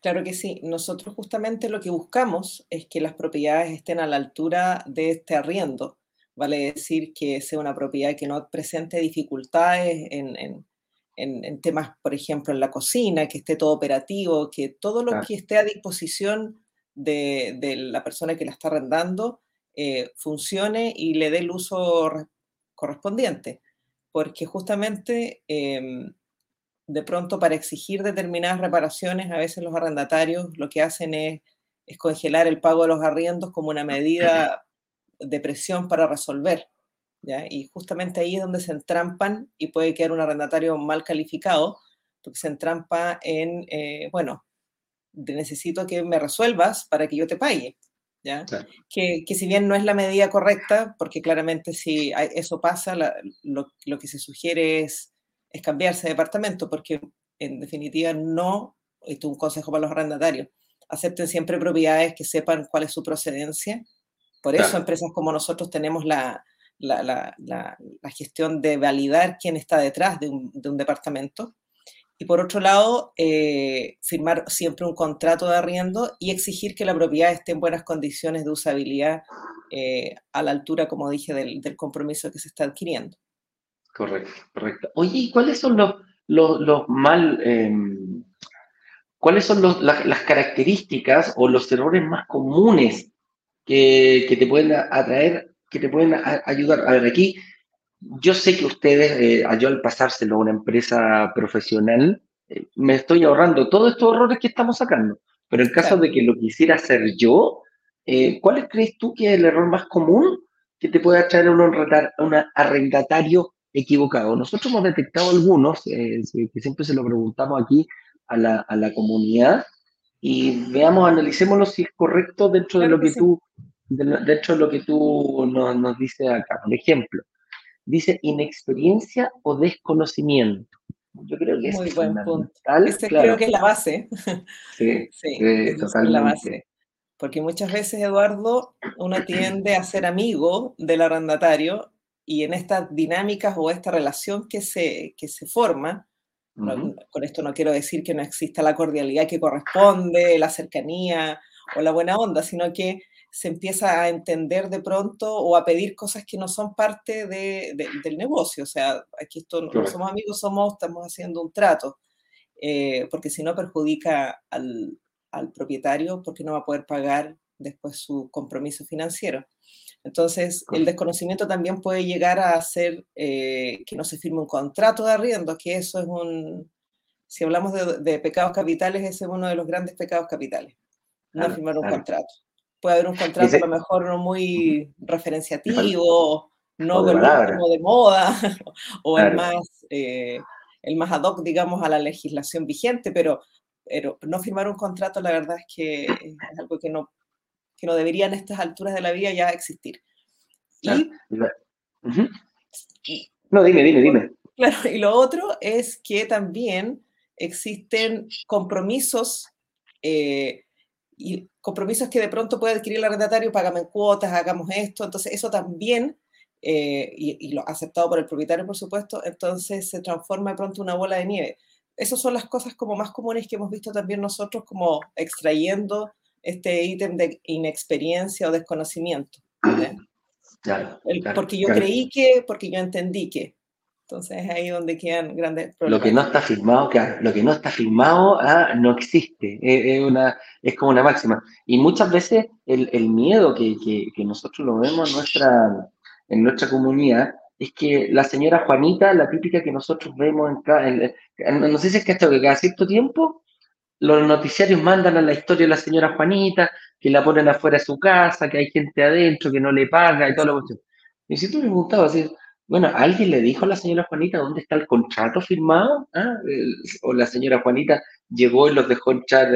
Claro que sí. Nosotros justamente lo que buscamos es que las propiedades estén a la altura de este arriendo. Vale decir que sea una propiedad que no presente dificultades en, temas, por ejemplo, en la cocina, que esté todo operativo, que todo lo que esté a disposición de, la persona que la está arrendando eh, funcione y le dé el uso correspondiente. Porque justamente em, de pronto para exigir determinadas reparaciones, a veces los arrendatarios lo que hacen es, congelar el pago de los arriendos como una medida de presión para resolver. Y justamente ahí es donde se entrampan y puede quedar un arrendatario mal calificado, porque se entrampa en, eh, bueno, necesito que me resuelvas para que yo te pague. ¿Ya? Que, si bien no es la medida correcta, porque claramente si eso pasa, lo, lo que se sugiere es es cambiarse de departamento, porque en definitiva no, esto es un consejo para los arrendatarios, acepten siempre propiedades que sepan cuál es su procedencia. Por eso empresas como nosotros tenemos la, la, la, gestión de validar quién está detrás de un, de un departamento. Y por otro lado, eh, firmar siempre un contrato de arriendo y exigir que la propiedad esté en buenas condiciones de usabilidad eh, a la altura, como dije, del, compromiso que se está adquiriendo. Correcto, correcto. Oye, ¿y cuáles son los, los, mal, em, cuáles son las características o los errores más comunes que, te pueden atraer, que te pueden ayudar? A ver, aquí yo sé que ustedes, eh, yo al pasárselo a una empresa profesional, eh, me estoy ahorrando todos estos errores que estamos sacando. Pero en caso de que lo quisiera hacer yo, eh, ¿cuál crees tú que es el error más común que te puede atraer a un arrendatario equivocado. Nosotros hemos detectado algunos, eh, que siempre se lo preguntamos aquí a la, a la, comunidad, y veamos, analicémoslo si es correcto dentro de lo que, tú, dentro de lo que tú nos, nos dices acá. Por ejemplo, dice inexperiencia o desconocimiento. Yo creo que Muy es buen punto. Ese creo que es la base. Sí, sí, es la base. Porque muchas veces, Eduardo, uno tiende a ser amigo del arrendatario y en estas dinámicas o esta relación que se, que se forma, con esto no quiero decir que no exista la cordialidad que corresponde, la cercanía o la buena onda, sino que se empieza a entender de pronto o a pedir cosas que no son parte de, del negocio. O sea, aquí esto, no somos amigos, somos, estamos haciendo un trato, eh, porque si no perjudica al, al propietario porque no va a poder pagar después su compromiso financiero. Entonces, el desconocimiento también puede llegar a hacer eh, que no se firme un contrato de arriendo, que eso es un, si hablamos de, pecados capitales, ese es uno de los grandes pecados capitales, no firmar un contrato. Puede haber un contrato a lo mejor no muy referenciativo, no de, de moda, o el, más, eh, el más ad hoc, digamos, a la legislación vigente, pero, pero no firmar un contrato, la verdad es que es algo que no que no deberían a estas alturas de la vida ya existir. Y, no, dime, dime, dime. Claro, y lo otro es que también existen compromisos eh, y compromisos que de pronto puede adquirir el arrendatario, pagame en cuotas, hagamos esto, entonces eso también, eh, y, y, lo aceptado por el propietario, por supuesto, entonces se transforma de pronto una bola de nieve. Esas son las cosas como más comunes que hemos visto también nosotros como extrayendo este ítem de inexperiencia o desconocimiento. porque yo creí que, porque yo entendí que. Entonces es ahí donde quedan grandes problemas. Lo que no está firmado, claro, lo que no está firmado ah, no existe. Es, una, es como una máxima. Y muchas veces el, el miedo que, que, que, nosotros lo vemos en nuestra, en nuestra comunidad es que la señora Juanita, la típica que nosotros vemos en, en no sé si es que hasta que cada cierto tiempo los noticiarios mandan a la historia de la señora Juanita, que la ponen afuera de su casa, que hay gente adentro que no le paga y todo lo que Y si tú me preguntabas, bueno, ¿alguien le dijo a la señora Juanita dónde está el contrato firmado? ¿Ah? o la señora Juanita llegó y los dejó entrar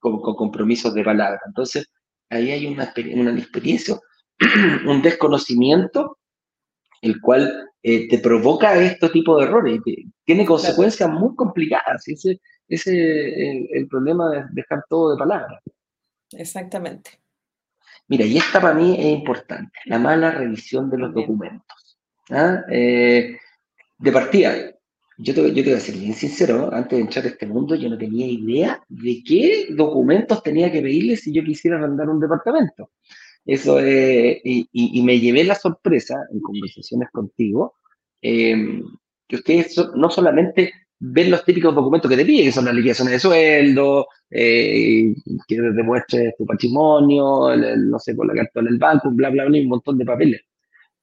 con, compromisos de palabra. Entonces, ahí hay una, una experiencia, un desconocimiento, el cual eh, te provoca este tipo de errores. Tiene consecuencias muy complicadas. Ese, ese es el, problema de dejar todo de palabra. Exactamente. Mira, y esta para mí es importante, la mala revisión de los documentos. ¿ah? Eh, de partida, yo te, yo te voy a ser bien sincero, antes de entrar a este mundo yo no tenía idea de qué documentos tenía que pedirle si yo quisiera arrendar un departamento. Eso y, y, me llevé la sorpresa en conversaciones contigo, em, que ustedes no solamente ven los típicos documentos que te piden, que son las liquidaciones de sueldo, eh, que demuestres tu patrimonio, no sé, por la carta del banco, bla, bla, bla, un montón de papeles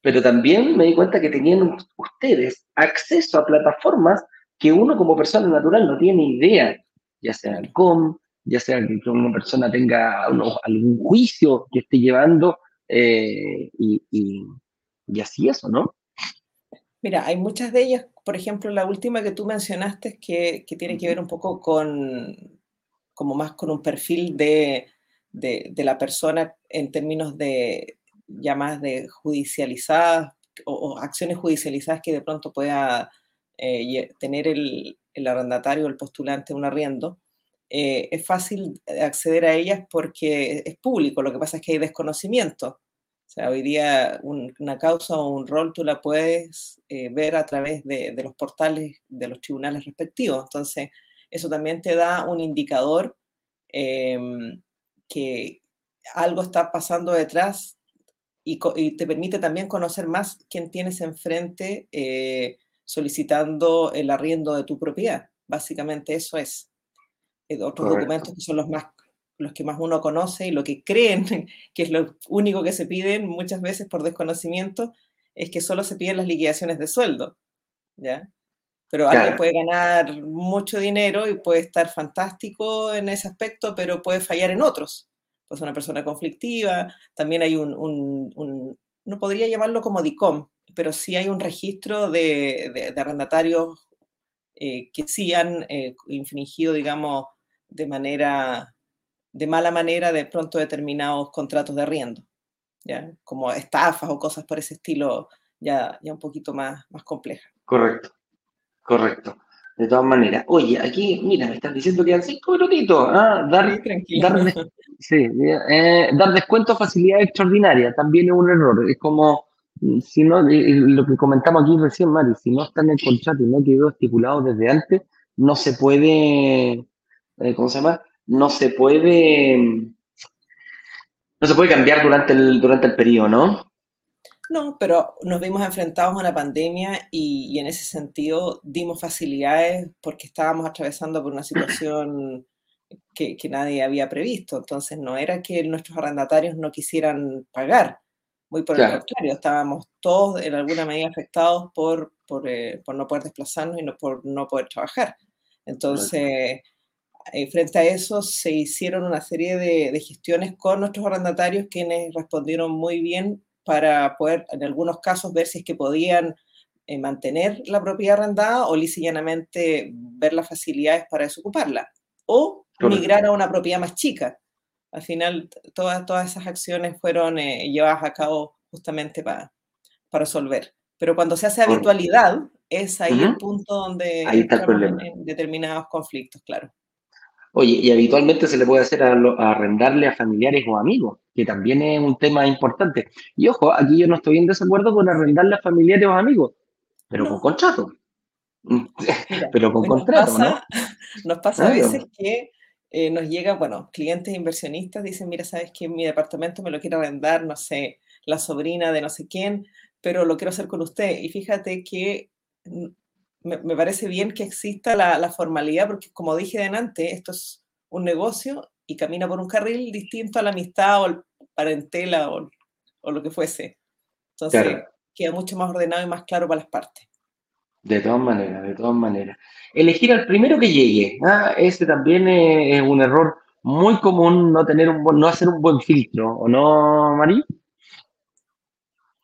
pero también me di cuenta que tenían ustedes acceso a plataformas que uno como persona natural no tiene idea, ya sea el COM, ya sea que una persona tenga algún juicio que esté llevando, eh, y, así eso, ¿no? Mira, hay muchas de ellas, por ejemplo, la última que tú mencionaste, que, que tiene que ver un poco con, como más con un perfil de, de, de la persona en términos de, ya más de judicializadas o, acciones judicializadas que de pronto pueda eh, tener el, el, arrendatario o el postulante un arriendo, eh, es fácil acceder a ellas porque es público, lo que pasa es que hay desconocimiento. Sea, hoy día una causa o un rol tú la puedes eh, ver a través de, de, los portales de los tribunales respectivos. Entonces, eso también te da un indicador em, que algo está pasando detrás y, te permite también conocer más quién tienes enfrente eh, solicitando el arriendo de tu propiedad. Básicamente eso es. Eh, otros documentos que son los más los que más uno conoce y lo que creen que es lo único que se piden muchas veces por desconocimiento es que solo se piden las liquidaciones de sueldo, ¿ya? Pero alguien puede ganar mucho dinero y puede estar fantástico en ese aspecto, pero puede fallar en otros pues una persona conflictiva, también hay un, no podría llamarlo como DICOM, pero sí hay un registro de, arrendatarios eh, que sí han eh, infringido, digamos, de manera, de mala manera, de pronto determinados contratos de arriendo, ¿ya? como estafas o cosas por ese estilo, ya, ya un poquito más, más complejas. Correcto, correcto de todas maneras. Oye, aquí, mira, me están diciendo que quedan cinco minutitos. ¿ah? Dar, dar, sí, eh, dar descuento facilidad extraordinaria también es un error. Es como, mm, si no, lo que comentamos aquí recién, Mari, si no está en el contrato y no quedó estipulado desde antes, no se puede, eh, ¿cómo se llama? No se puede, no se puede cambiar durante el, durante el periodo, ¿no? No, pero nos vimos enfrentados a una pandemia y, en ese sentido dimos facilidades porque estábamos atravesando por una situación que, nadie había previsto. Entonces no era que nuestros arrendatarios no quisieran pagar, muy por el contrario, estábamos todos en alguna medida afectados por, por, eh, no poder desplazarnos y no por no poder trabajar. Entonces, eh, frente a eso se hicieron una serie de, de gestiones con nuestros arrendatarios quienes respondieron muy bien para poder, en algunos casos, ver si es que podían eh, mantener la propiedad arrendada o llanamente ver las facilidades para desocuparla o migrar a una propiedad más chica. Al final, todas, todas esas acciones fueron eh, llevadas a cabo justamente para, para resolver. Pero cuando se hace habitualidad, es ahí el punto donde hay determinados conflictos, claro. Oye, y habitualmente se le puede hacer a, arrendarle a familiares o amigos, que también es un tema importante. Y ojo, aquí yo no estoy en desacuerdo con arrendarle a familiares o amigos, pero con contrato. pero con contrato, ¿no? Nos pasa a veces que eh, nos llega, bueno, clientes inversionistas dicen, mira, sabes que mi departamento me lo quiere arrendar, no sé, la sobrina de no sé quién, pero lo quiero hacer con usted. Y fíjate que me, parece bien que exista la, formalidad, porque como dije delante, esto es un negocio y camina por un carril distinto a la amistad o el parentela o, lo que fuese. Entonces, queda mucho más ordenado y más claro para las partes. De todas maneras, de todas maneras. Elegir al primero que llegue. ¿ah? Ese también es, un error muy común no tener un no hacer un buen filtro, ¿o no, María?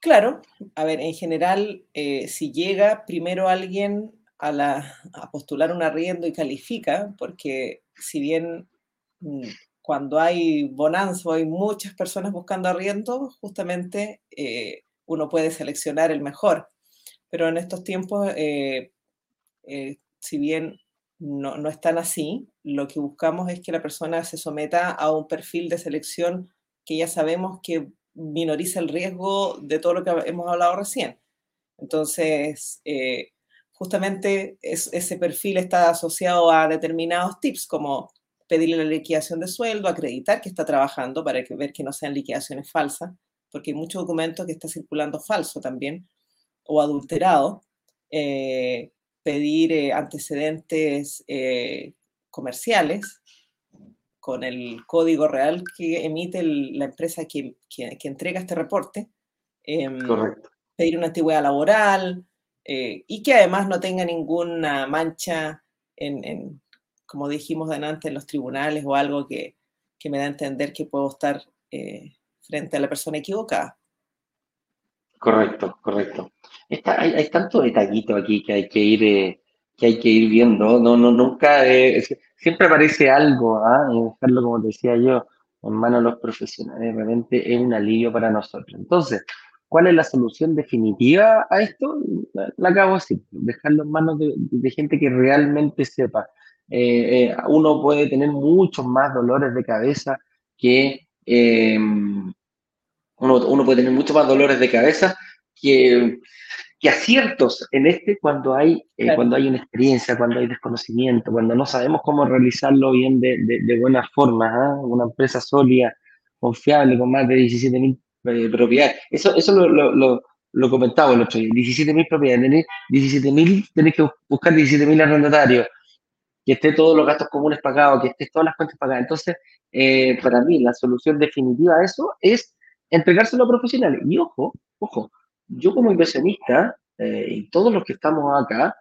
Claro, a ver, en general, eh, si llega primero alguien a, la, a postular un arriendo y califica, porque si bien mm, cuando hay bonanza hay muchas personas buscando arriendo, justamente eh, uno puede seleccionar el mejor. Pero en estos tiempos, eh, si bien no, no están así, lo que buscamos es que la persona se someta a un perfil de selección que ya sabemos que minoriza el riesgo de todo lo que hemos hablado recién. Entonces, eh, justamente ese perfil está asociado a determinados tips como pedirle la liquidación de sueldo, acreditar que está trabajando para que, ver que no sean liquidaciones falsas, porque hay muchos documentos que está circulando falso también o adulterado. Eh, pedir eh, antecedentes comerciales con el código real que emite la empresa que, entrega este reporte. Em, Correcto. Pedir una antigüedad laboral y que además no tenga ninguna mancha en, como dijimos delante, en los tribunales o algo que, me da a entender que puedo estar frente a la persona equivocada. Correcto, correcto. hay, hay, tanto detallito aquí que hay que ir, eh, que hay que ir viendo. No, no, nunca, eh, siempre aparece algo, ¿ah? dejarlo, como decía yo, en manos de los profesionales, realmente es un alivio para nosotros. Entonces, ¿cuál es la solución definitiva a esto? La, acabo de decir, dejarlo en manos de, gente que realmente sepa. Eh, uno puede tener muchos más dolores de cabeza que uno, puede tener mucho más dolores de cabeza que, que aciertos en este cuando hay, eh, cuando hay una experiencia, cuando hay desconocimiento, cuando no sabemos cómo realizarlo bien de, de, buena forma. ¿ah? Una empresa sólida, confiable, con más de 17.000 eh, propiedades. Eso, eso lo, lo, lo, comentaba el otro día. 17.000 propiedades. 17.000, tenés que buscar 17.000 arrendatarios que esté todos los gastos comunes pagados, que esté todas las cuentas pagadas. Entonces, eh, para mí, la solución definitiva a eso es entregárselo a profesionales. Y ojo, ojo, yo como inversionista eh, y todos los que estamos acá,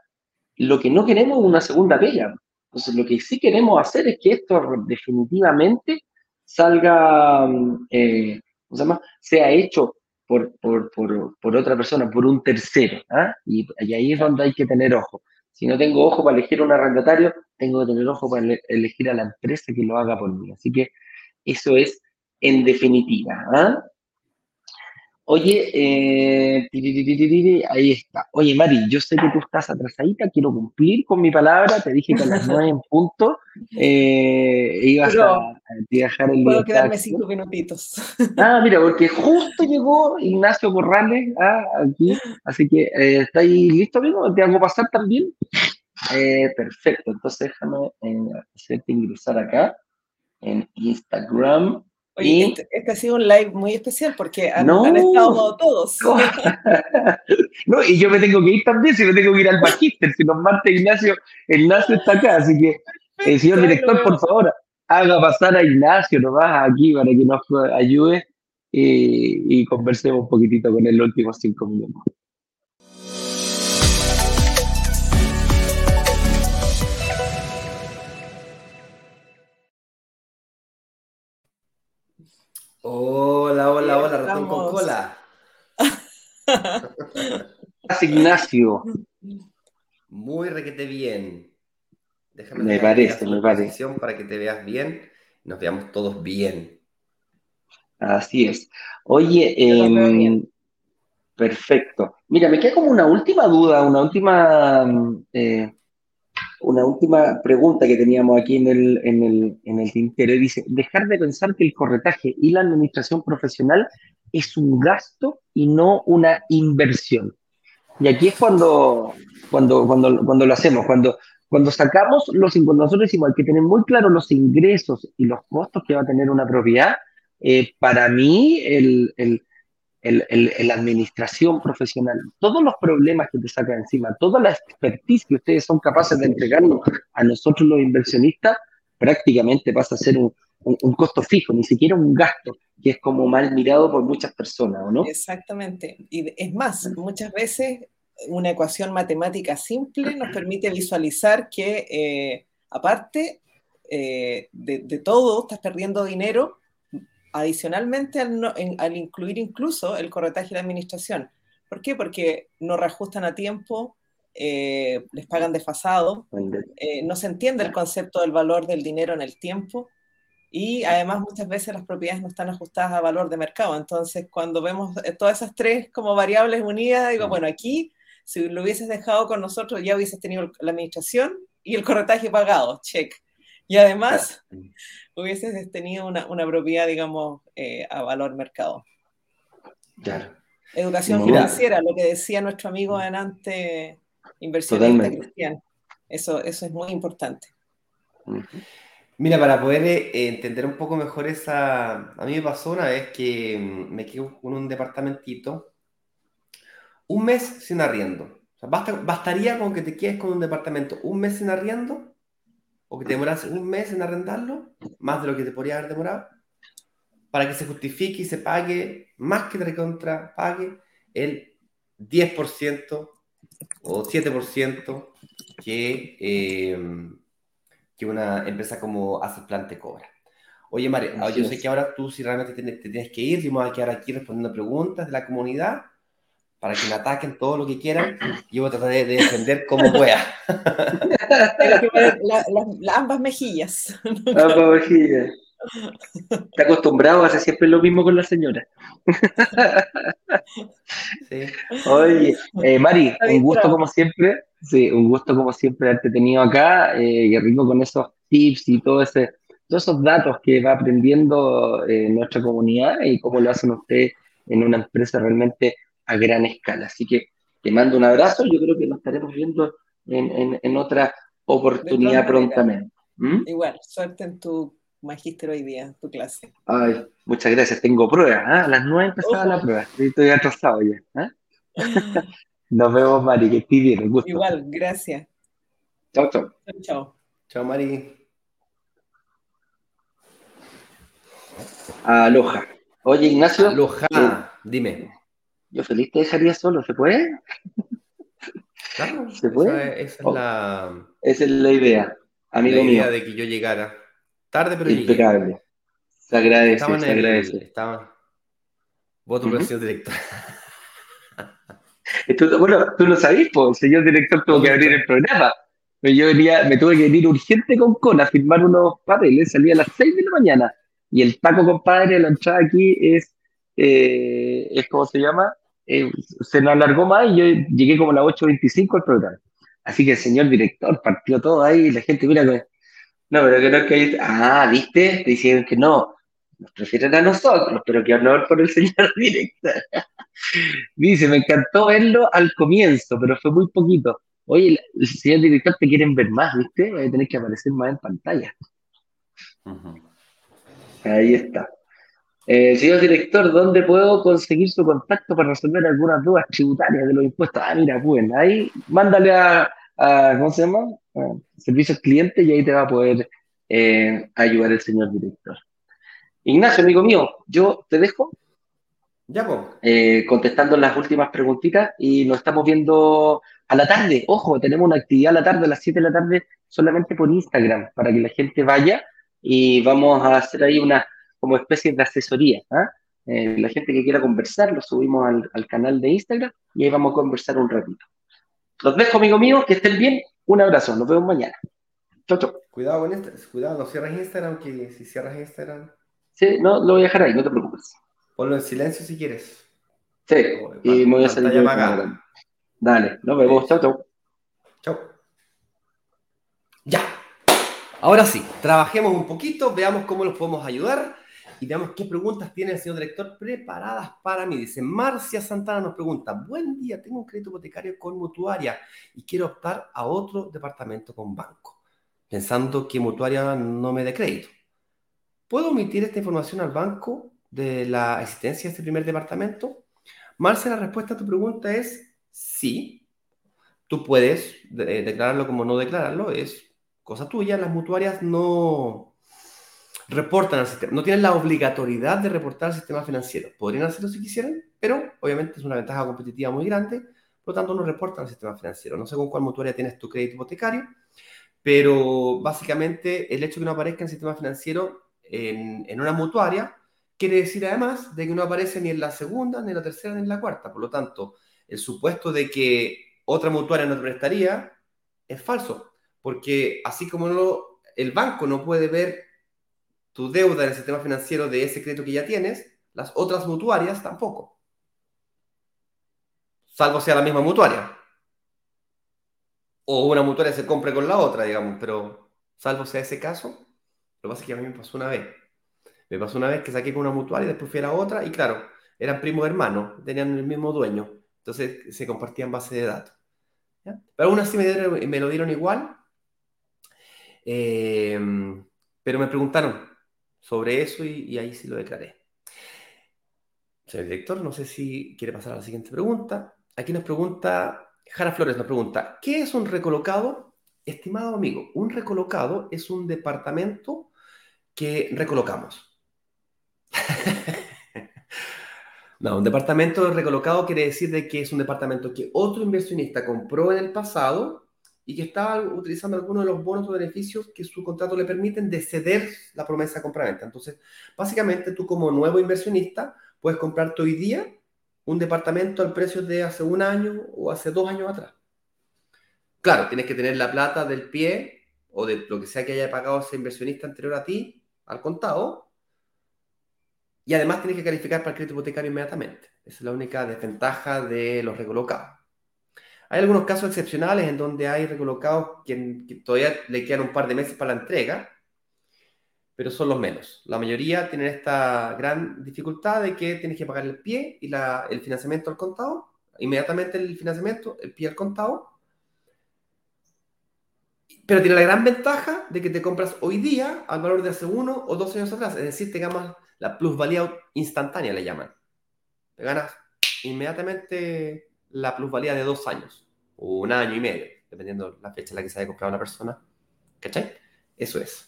lo que no queremos es una segunda pega. Entonces, lo que sí queremos hacer es que esto definitivamente salga, mm, eh, ¿cómo se llama? Sea hecho por, por, por, por otra persona, por un tercero. ¿ah? Y, ahí es donde hay que tener ojo. Si no tengo ojo para elegir un arrendatario, tengo que tener ojo para elegir a la empresa que lo haga por mí. Así que eso es en definitiva. ¿ah? Oye, eh, ahí está. Oye, Mari, yo sé que tú estás atrasadita, quiero cumplir con mi palabra, te dije que a las nueve en punto eh, ibas a, viajar el Puedo quedarme cinco minutitos. Ah, mira, porque justo llegó Ignacio Corrales ah, aquí, así que eh, ¿estáis listo, amigo? ¿Te hago pasar también? Eh, perfecto, entonces déjame hacerte ingresar acá en Instagram. Este, este, ha sido un live muy especial porque han, estado todos. No. y yo me tengo que ir también, si me tengo que ir al Magister, si nos martes Ignacio, Ignacio está acá, así que, eh, señor director, por favor, haga pasar a Ignacio nomás aquí para que nos ayude eh, y conversemos un poquitito con él los últimos cinco minutos. Hola, hola, hola, ratón con cola. Ignacio. Muy requete bien. Déjame me parece, me parece. Para que te veas bien, nos veamos todos bien. Así es. Oye, eh, perfecto. Mira, me queda como una última duda, una última eh, una última pregunta que teníamos aquí en el, en el, en el tintero. Dice, dejar de pensar que el corretaje y la administración profesional es un gasto y no una inversión. Y aquí es cuando, cuando, cuando, cuando lo hacemos, cuando, cuando sacamos los nosotros decimos, hay que tener muy claro los ingresos y los costos que va a tener una propiedad. Eh, para mí, el, el, el, la administración profesional, todos los problemas que te saca encima, toda la expertise que ustedes son capaces de entregarnos a nosotros los inversionistas, prácticamente pasa a ser un, un, costo fijo, ni siquiera un gasto, que es como mal mirado por muchas personas, ¿o no? Exactamente. Y es más, muchas veces una ecuación matemática simple nos permite visualizar que, eh, aparte eh, de todo, estás perdiendo dinero adicionalmente al, incluir incluso el corretaje y la administración. ¿Por qué? Porque no reajustan a tiempo, eh, les pagan desfasado, eh, no se entiende el concepto del valor del dinero en el tiempo y además muchas veces las propiedades no están ajustadas a valor de mercado. Entonces, cuando vemos eh, todas esas tres como variables unidas, digo, bueno, aquí, si lo hubieses dejado con nosotros, ya hubieses tenido la administración y el corretaje pagado, check. Y además, hubieses tenido una, una propiedad, digamos, eh, a valor mercado. Claro. Educación financiera, lo que decía nuestro amigo adelante, inversionista cristiano. Eso, eso es muy importante. Mira, para poder eh, entender un poco mejor esa... A mí me pasó una vez que mm, me quedé con un departamentito un mes sin arriendo. bastaría con que te quedes con un departamento un mes sin arriendo o que te demoras un mes en arrendarlo, más de lo que te podría haber demorado, para que se justifique y se pague más que te recontra pague el 10% o 7% que, eh, que una empresa como Plan te cobra. Oye, Mario, yo sé que ahora tú si realmente te, tienes que ir, me voy a quedar aquí respondiendo preguntas de la comunidad para que me ataquen todo lo que quieran y yo voy a tratar de, defender como pueda. ambas mejillas. Ambas mejillas. Está acostumbrado a hacer siempre lo mismo con la señora. Sí. Oye, eh, Mari, un gusto como siempre. Sí, un gusto como siempre haberte tenido acá. Eh, rico con esos tips y todo ese, todos esos datos que va aprendiendo eh, nuestra comunidad y cómo lo hacen ustedes en una empresa realmente a gran escala. Así que te mando un abrazo. Yo creo que nos estaremos viendo en, otra oportunidad prontamente. ¿Mm? Igual, suerte en tu magíster hoy día, tu clase. Ay, muchas gracias. Tengo pruebas. ¿ah? A las nueve empezaba la prueba. Estoy atrasado ya. ¿ah? Nos vemos, Mari. Que estés bien. gusto. Igual, gracias. Chao, chao. Chao. Chao, Mari. Aloha. Oye, Ignacio. Aloha. Eh, Dime. Yo feliz te dejaría solo, ¿se puede? Claro, ¿se puede? Esa, es oh, la... Esa es la idea, amigo la idea de que yo llegara. Tarde, pero Impecable. Se agradece, se agradece. estaba... Voto uh -huh. director. bueno, tú lo sabís, pues, el señor director tuvo que abrir el programa. Yo venía, me tuve que venir urgente con Con a firmar unos papeles, salía a las 6 de la mañana. Y el taco, compadre, la entrada aquí es, eh, es ¿cómo se llama? Eh, se nos alargó más y yo llegué como a las 8.25 al programa. Así que el señor director partió todo ahí y la gente mira que... No, pero que no que... Ah, ¿viste? Te dicen que no. Nos prefieren a nosotros, pero que honor por el señor director. Dice, me encantó verlo al comienzo, pero fue muy poquito. Oye, el, señor director te quieren ver más, ¿viste? Voy a tener que aparecer más en pantalla. Ahí está. Eh, señor director, ¿dónde puedo conseguir su contacto para resolver algunas dudas tributarias de los impuestos? Ah, mira, pues ahí mándale a, ¿cómo se llama? A servicios clientes y ahí te va a poder eh, ayudar el señor director. Ignacio, amigo mío, yo te dejo. Ya, pues. Eh, contestando las últimas preguntitas y nos estamos viendo a la tarde. Ojo, tenemos una actividad a la tarde, a las 7 de la tarde, solamente por Instagram, para que la gente vaya y vamos a hacer ahí una como especie de asesoría. ¿ah? Eh, la gente que quiera conversar, lo subimos al, canal de Instagram y ahí vamos a conversar un ratito. Los dejo, amigo mío, que estén bien. Un abrazo, nos vemos mañana. Chau, chau. Cuidado con esto, cuidado, no cierres Instagram, que si cierras Instagram. Sí, no, lo voy a dejar ahí, no te preocupes. Ponlo en silencio si quieres. Sí, y me voy a salir. Dale, nos vemos. Chau, chau. Chau. Ya. Ahora sí, trabajemos un poquito, veamos cómo los podemos ayudar y veamos qué preguntas tiene el señor director preparadas para mí. Dice, Marcia Santana nos pregunta, buen día, tengo un crédito hipotecario con mutuaria y quiero optar a otro departamento con banco, pensando que mutuaria no me dé crédito. ¿Puedo omitir esta información al banco de la existencia de este primer departamento? Marcia, la respuesta a tu pregunta es sí. Tú puedes declararlo como no declararlo, es cosa tuya. Las mutuarias no, reportan al sistema, no tienen la obligatoriedad de reportar al sistema financiero. Podrían hacerlo si quisieran, pero obviamente es una ventaja competitiva muy grande, por lo tanto no reportan al sistema financiero. No sé con cuál mutuaria tienes tu crédito hipotecario, pero básicamente el hecho de que no aparezca en el sistema financiero en, en una mutuaria quiere decir además de que no aparece ni en la segunda, ni en la tercera, ni en la cuarta. Por lo tanto, el supuesto de que otra mutuaria no te prestaría es falso, porque así como el banco no puede ver tu deuda en el sistema financiero de ese crédito que ya tienes, las otras mutuarias tampoco. Salvo sea la misma mutuaria. O una mutuaria se compre con la otra, digamos, pero salvo sea ese caso, lo que pasa es que a mí me pasó una vez. Me pasó una vez que saqué con una mutuaria y después fui a la otra y claro, eran primos hermanos, tenían el mismo dueño, entonces se compartían base de datos. Pero aún así me, me lo dieron igual. Eh, pero me preguntaron sobre eso y, ahí sí lo declaré. Señor director, no sé si quiere pasar a la siguiente pregunta. Aquí nos pregunta, Jara Flores nos pregunta, ¿qué es un recolocado? Estimado amigo, un recolocado es un departamento que recolocamos. no, un departamento recolocado quiere decir de que es un departamento que otro inversionista compró en el pasado y que estaba utilizando algunos de los bonos o beneficios que su contrato le permiten de ceder la promesa de compraventa. Entonces, básicamente tú como nuevo inversionista puedes comprarte hoy día un departamento al precio de hace un año o hace dos años atrás. Claro, tienes que tener la plata del pie o de lo que sea que haya pagado ese inversionista anterior a ti al contado. Y además tienes que calificar para el crédito hipotecario inmediatamente. Esa es la única desventaja de los recolocados. Hay algunos casos excepcionales en donde hay recolocados que, todavía le quedan un par de meses para la entrega, pero son los menos. La mayoría tienen esta gran dificultad de que tienes que pagar el pie y el financiamiento al contado, inmediatamente el financiamiento, el pie al contado. Pero tiene la gran ventaja de que te compras hoy día al valor de hace uno o dos años atrás, es decir, te ganas la plusvalía instantánea, le llaman. Te ganas inmediatamente la plusvalía de dos años, o un año y medio, dependiendo de la fecha en la que se haya comprado una persona. ¿Cachai? Eso es.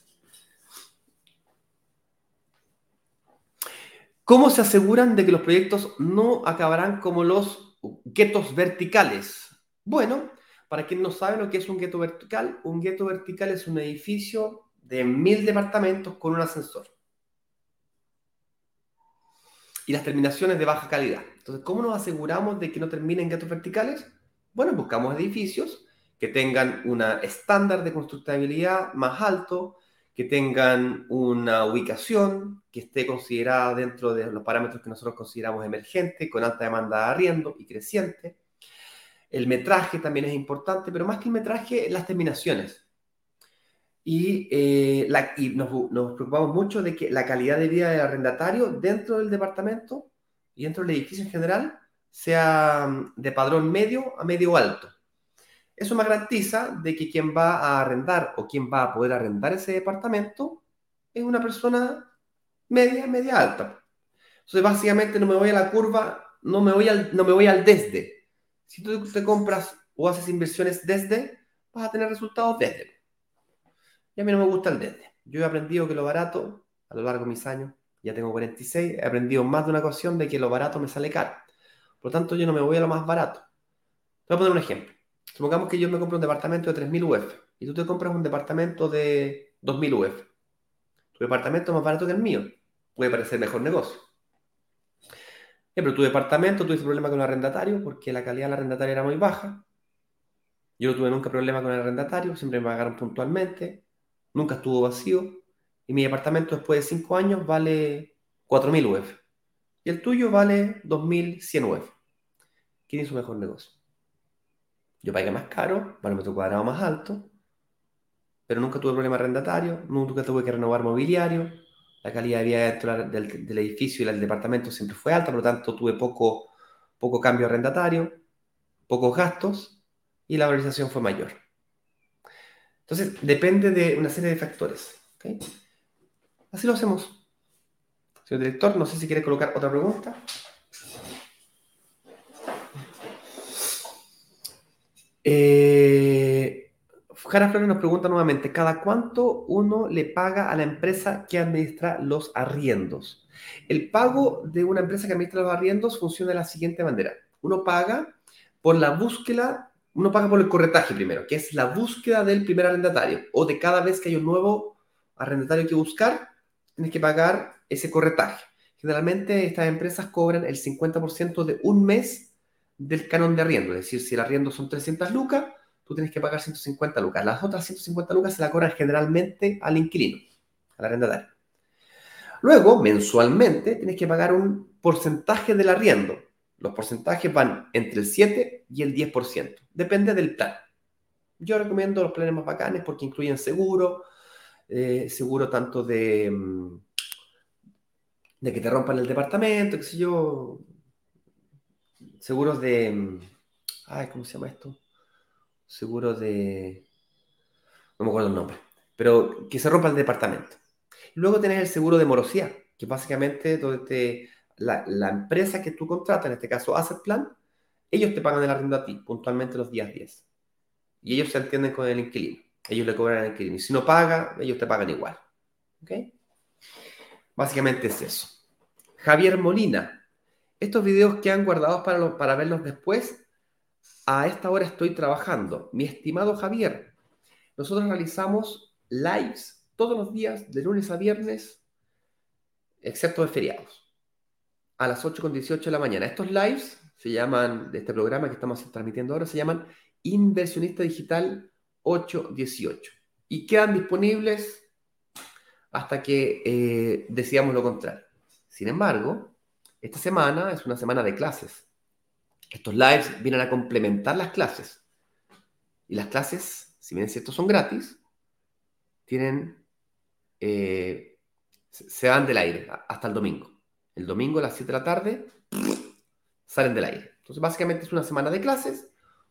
¿Cómo se aseguran de que los proyectos no acabarán como los guetos verticales? Bueno, para quien no sabe lo que es un gueto vertical, un gueto vertical es un edificio de mil departamentos con un ascensor y las terminaciones de baja calidad. Entonces, ¿cómo nos aseguramos de que no terminen gatos verticales? Bueno, buscamos edificios que tengan un estándar de constructibilidad más alto, que tengan una ubicación que esté considerada dentro de los parámetros que nosotros consideramos emergentes, con alta demanda de arriendo y creciente. El metraje también es importante, pero más que el metraje, las terminaciones. Y, eh, nos, preocupamos mucho de que la calidad de vida del arrendatario dentro del departamento y dentro del edificio en general sea mm, de padrón medio a medio alto. Eso me garantiza de que quien va a arrendar o quien va a poder arrendar ese departamento es una persona media, media alta. Entonces, básicamente no me voy a la curva, no me voy al, no me voy al desde. Si tú te compras o haces inversiones desde, vas a tener resultados desde. Y a mí no me gusta el desde. Yo he aprendido que lo barato, a lo largo de mis años, ya tengo 46, he aprendido más de una ocasión de que lo barato me sale caro. Por lo tanto, yo no me voy a lo más barato. Te voy a poner un ejemplo. Supongamos que yo me compro un departamento de 3.000 UF y tú te compras un departamento de 2.000 UF. Tu departamento es más barato que el mío. Puede parecer mejor negocio. pero tu departamento tuviste problema con el arrendatario porque la calidad del arrendatario era muy baja. Yo no tuve nunca problema con el arrendatario, siempre me pagaron puntualmente nunca estuvo vacío, y mi departamento después de 5 años vale 4.000 UF. Y el tuyo vale 2.100 UF. ¿Quién hizo mejor negocio? Yo pagué más caro, metro cuadrado más alto, pero nunca tuve problema arrendatario, nunca tuve que renovar mobiliario, la calidad de vida dentro del, edificio y del departamento siempre fue alta, por lo tanto tuve poco, poco cambio arrendatario, pocos gastos y la valorización fue mayor. Entonces, depende de una serie de factores. Así lo hacemos. Señor director, no sé si quiere colocar otra pregunta. Eh, Jara Flores nos pregunta nuevamente, ¿cada cuánto uno le paga a la empresa que administra los arriendos? El pago de una empresa que administra los arriendos funciona de la siguiente manera. Uno paga por la búsqueda uno paga por el corretaje primero, que es la búsqueda del primer arrendatario, o de cada vez que hay un nuevo arrendatario que buscar, tienes que pagar ese corretaje. Generalmente estas empresas cobran el 50% de un mes del canon de arriendo, es decir, si el arriendo son 300 lucas, tú tienes que pagar 150 lucas. Las otras 150 lucas se la cobran generalmente al inquilino, al arrendatario. Luego, mensualmente, tienes que pagar un porcentaje del arriendo, los porcentajes van entre el 7 y el 10%. Depende del plan. Yo recomiendo los planes más bacanes porque incluyen seguro, eh, seguro tanto de, mm, de que te rompan el departamento, qué sé yo, seguros de, mm, ay, ¿cómo se llama esto? seguro de... No me acuerdo el nombre, pero que se rompa el departamento. Luego tenés el seguro de morosidad, que básicamente donde la, empresa que tú contratas, en este caso Asset Plan, ellos te pagan el arriendo a ti puntualmente los días 10. Y ellos se entienden con el inquilino. Ellos le cobran al inquilino. Y si no paga, ellos te pagan igual. ¿Ok? Básicamente es eso. Javier Molina. Estos videos que han guardado para, para verlos después, a esta hora estoy trabajando. Mi estimado Javier, nosotros realizamos lives todos los días, de lunes a viernes, excepto de feriados, a las 8.18 de la mañana. Estos lives se llaman, de este programa que estamos transmitiendo ahora, se llaman Inversionista Digital 818 y quedan disponibles hasta que eh, decíamos lo contrario. Sin embargo, esta semana es una semana de clases. Estos lives vienen a complementar las clases. Y las clases, si bien es cierto, son gratis, tienen, eh, se van del aire hasta el domingo. El domingo a las 7 de la tarde salen del aire. Entonces, básicamente es una semana de clases,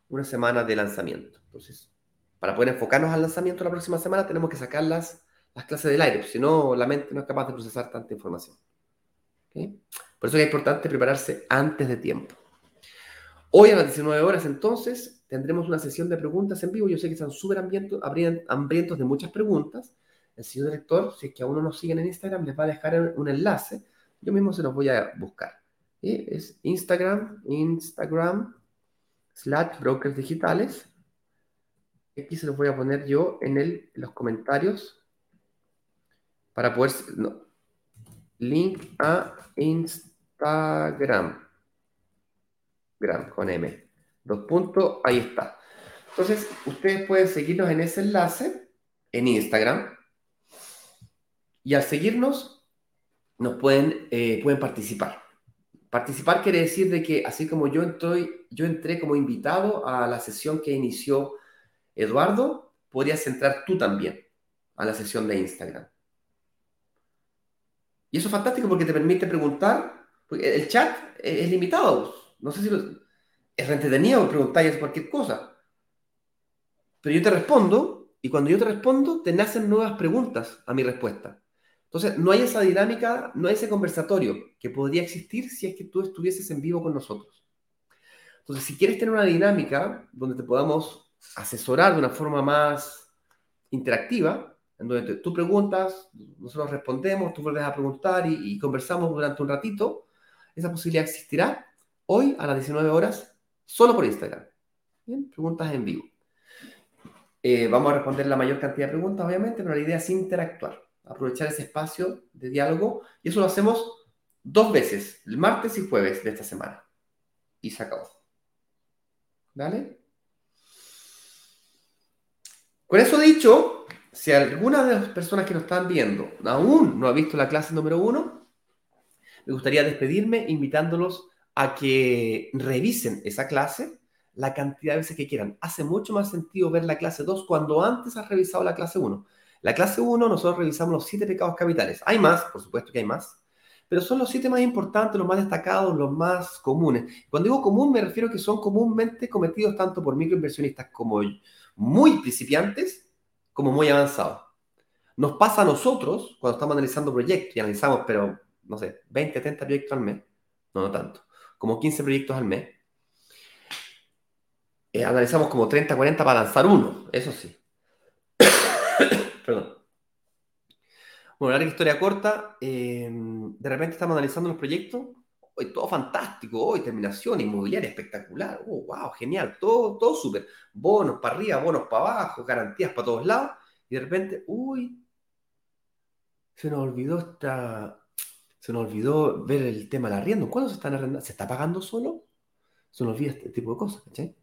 una semana de lanzamiento. Entonces, para poder enfocarnos al lanzamiento la próxima semana, tenemos que sacar las, las clases del aire, si no, la mente no es capaz de procesar tanta información. Por eso es importante prepararse antes de tiempo. Hoy a las 19 horas, entonces, tendremos una sesión de preguntas en vivo. Yo sé que están súper hambrientos de muchas preguntas. El señor director, si es que aún no nos siguen en Instagram, les va a dejar un enlace. Yo mismo se los voy a buscar. Es Instagram, Instagram, slash brokers digitales. Aquí se los voy a poner yo en, el, los comentarios para poder... link a Instagram. Gram con M. Dos puntos, ahí está. Entonces, ustedes pueden seguirnos en ese enlace en Instagram. Y al seguirnos, nos pueden, eh, pueden participar. Participar quiere decir de que así como yo, estoy, yo entré como invitado a la sesión que inició Eduardo, podrías entrar tú también a la sesión de Instagram. Y eso es fantástico porque te permite preguntar, porque el chat es limitado. No sé si es entretenido preguntar cualquier cosa. Pero yo te respondo y cuando yo te respondo te nacen nuevas preguntas a mi respuesta. Entonces, no hay esa dinámica, no hay ese conversatorio que podría existir si es que tú estuvieses en vivo con nosotros. Entonces, si quieres tener una dinámica donde te podamos asesorar de una forma más interactiva, en donde tú preguntas, nosotros respondemos, tú vuelves a preguntar y, conversamos durante un ratito, esa posibilidad existirá hoy a las 19 horas solo por Instagram. Preguntas en vivo. Eh, vamos a responder la mayor cantidad de preguntas, obviamente, pero la idea es interactuar, aprovechar ese espacio de diálogo y eso lo hacemos dos veces, el martes y jueves de esta semana. Y se acabó. ¿Vale? Con eso dicho, si alguna de las personas que nos están viendo aún no ha visto la clase número uno, me gustaría despedirme invitándolos a que revisen esa clase la cantidad de veces que quieran. Hace mucho más sentido ver la clase 2 cuando antes has revisado la clase 1. La clase 1 nosotros revisamos los siete pecados capitales. Hay más, por supuesto que hay más, pero son los siete más importantes, los más destacados, los más comunes. Cuando digo común me refiero a que son comúnmente cometidos tanto por microinversionistas como muy principiantes como muy avanzados. Nos pasa a nosotros cuando estamos analizando proyectos y analizamos, pero no sé, 20, 30 proyectos al mes, no, no tanto, como 15 proyectos al mes. Eh, analizamos como 30, 40 para lanzar uno, eso sí. Perdón. Bueno, la historia corta, eh, de repente estamos analizando los proyectos hoy todo fantástico, hoy terminación inmobiliaria espectacular, oh, wow, genial, todo, todo súper, bonos para arriba, bonos para abajo, garantías para todos lados, y de repente, uy, se nos olvidó esta, se nos olvidó ver el tema del arriendo, ¿cuándo se están arrendando? ¿Se está pagando solo? Se nos olvida este tipo de cosas, ¿cachai?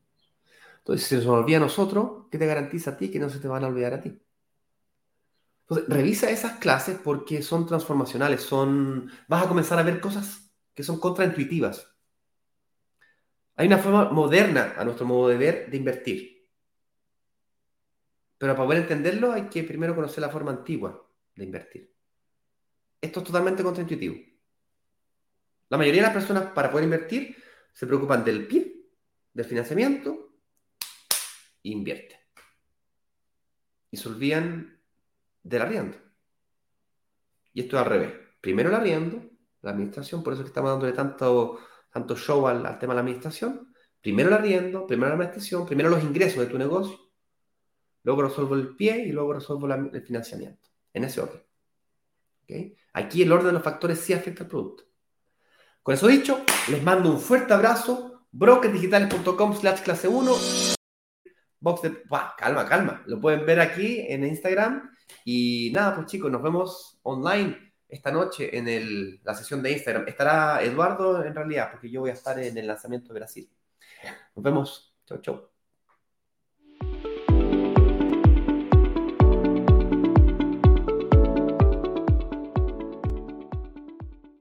Entonces, si se nos olvida a nosotros, ¿qué te garantiza a ti que no se te van a olvidar a ti? Entonces, revisa esas clases porque son transformacionales, son... Vas a comenzar a ver cosas que son contraintuitivas. Hay una forma moderna, a nuestro modo de ver, de invertir. Pero para poder entenderlo hay que primero conocer la forma antigua de invertir. Esto es totalmente contraintuitivo. La mayoría de las personas para poder invertir se preocupan del PIB, del financiamiento e invierte. Y se olvidan del arriendo. Y esto es al revés. Primero el arriendo, la administración, por eso que estamos dándole tanto, tanto show al, tema de la administración. Primero el arriendo, primero la administración, primero los ingresos de tu negocio, luego resuelvo el pie y luego resuelvo el financiamiento. En ese orden. Aquí el orden de los factores sí afecta al producto. Con eso dicho, les mando un fuerte abrazo. brokerdigitales.com slash clase 1. Box de... calma, calma. Lo pueden ver aquí en Instagram. Y nada, pues chicos, nos vemos online esta noche en la sesión de Instagram. Estará Eduardo en realidad, porque yo voy a estar en el lanzamiento de Brasil. Nos vemos. Chau, chau.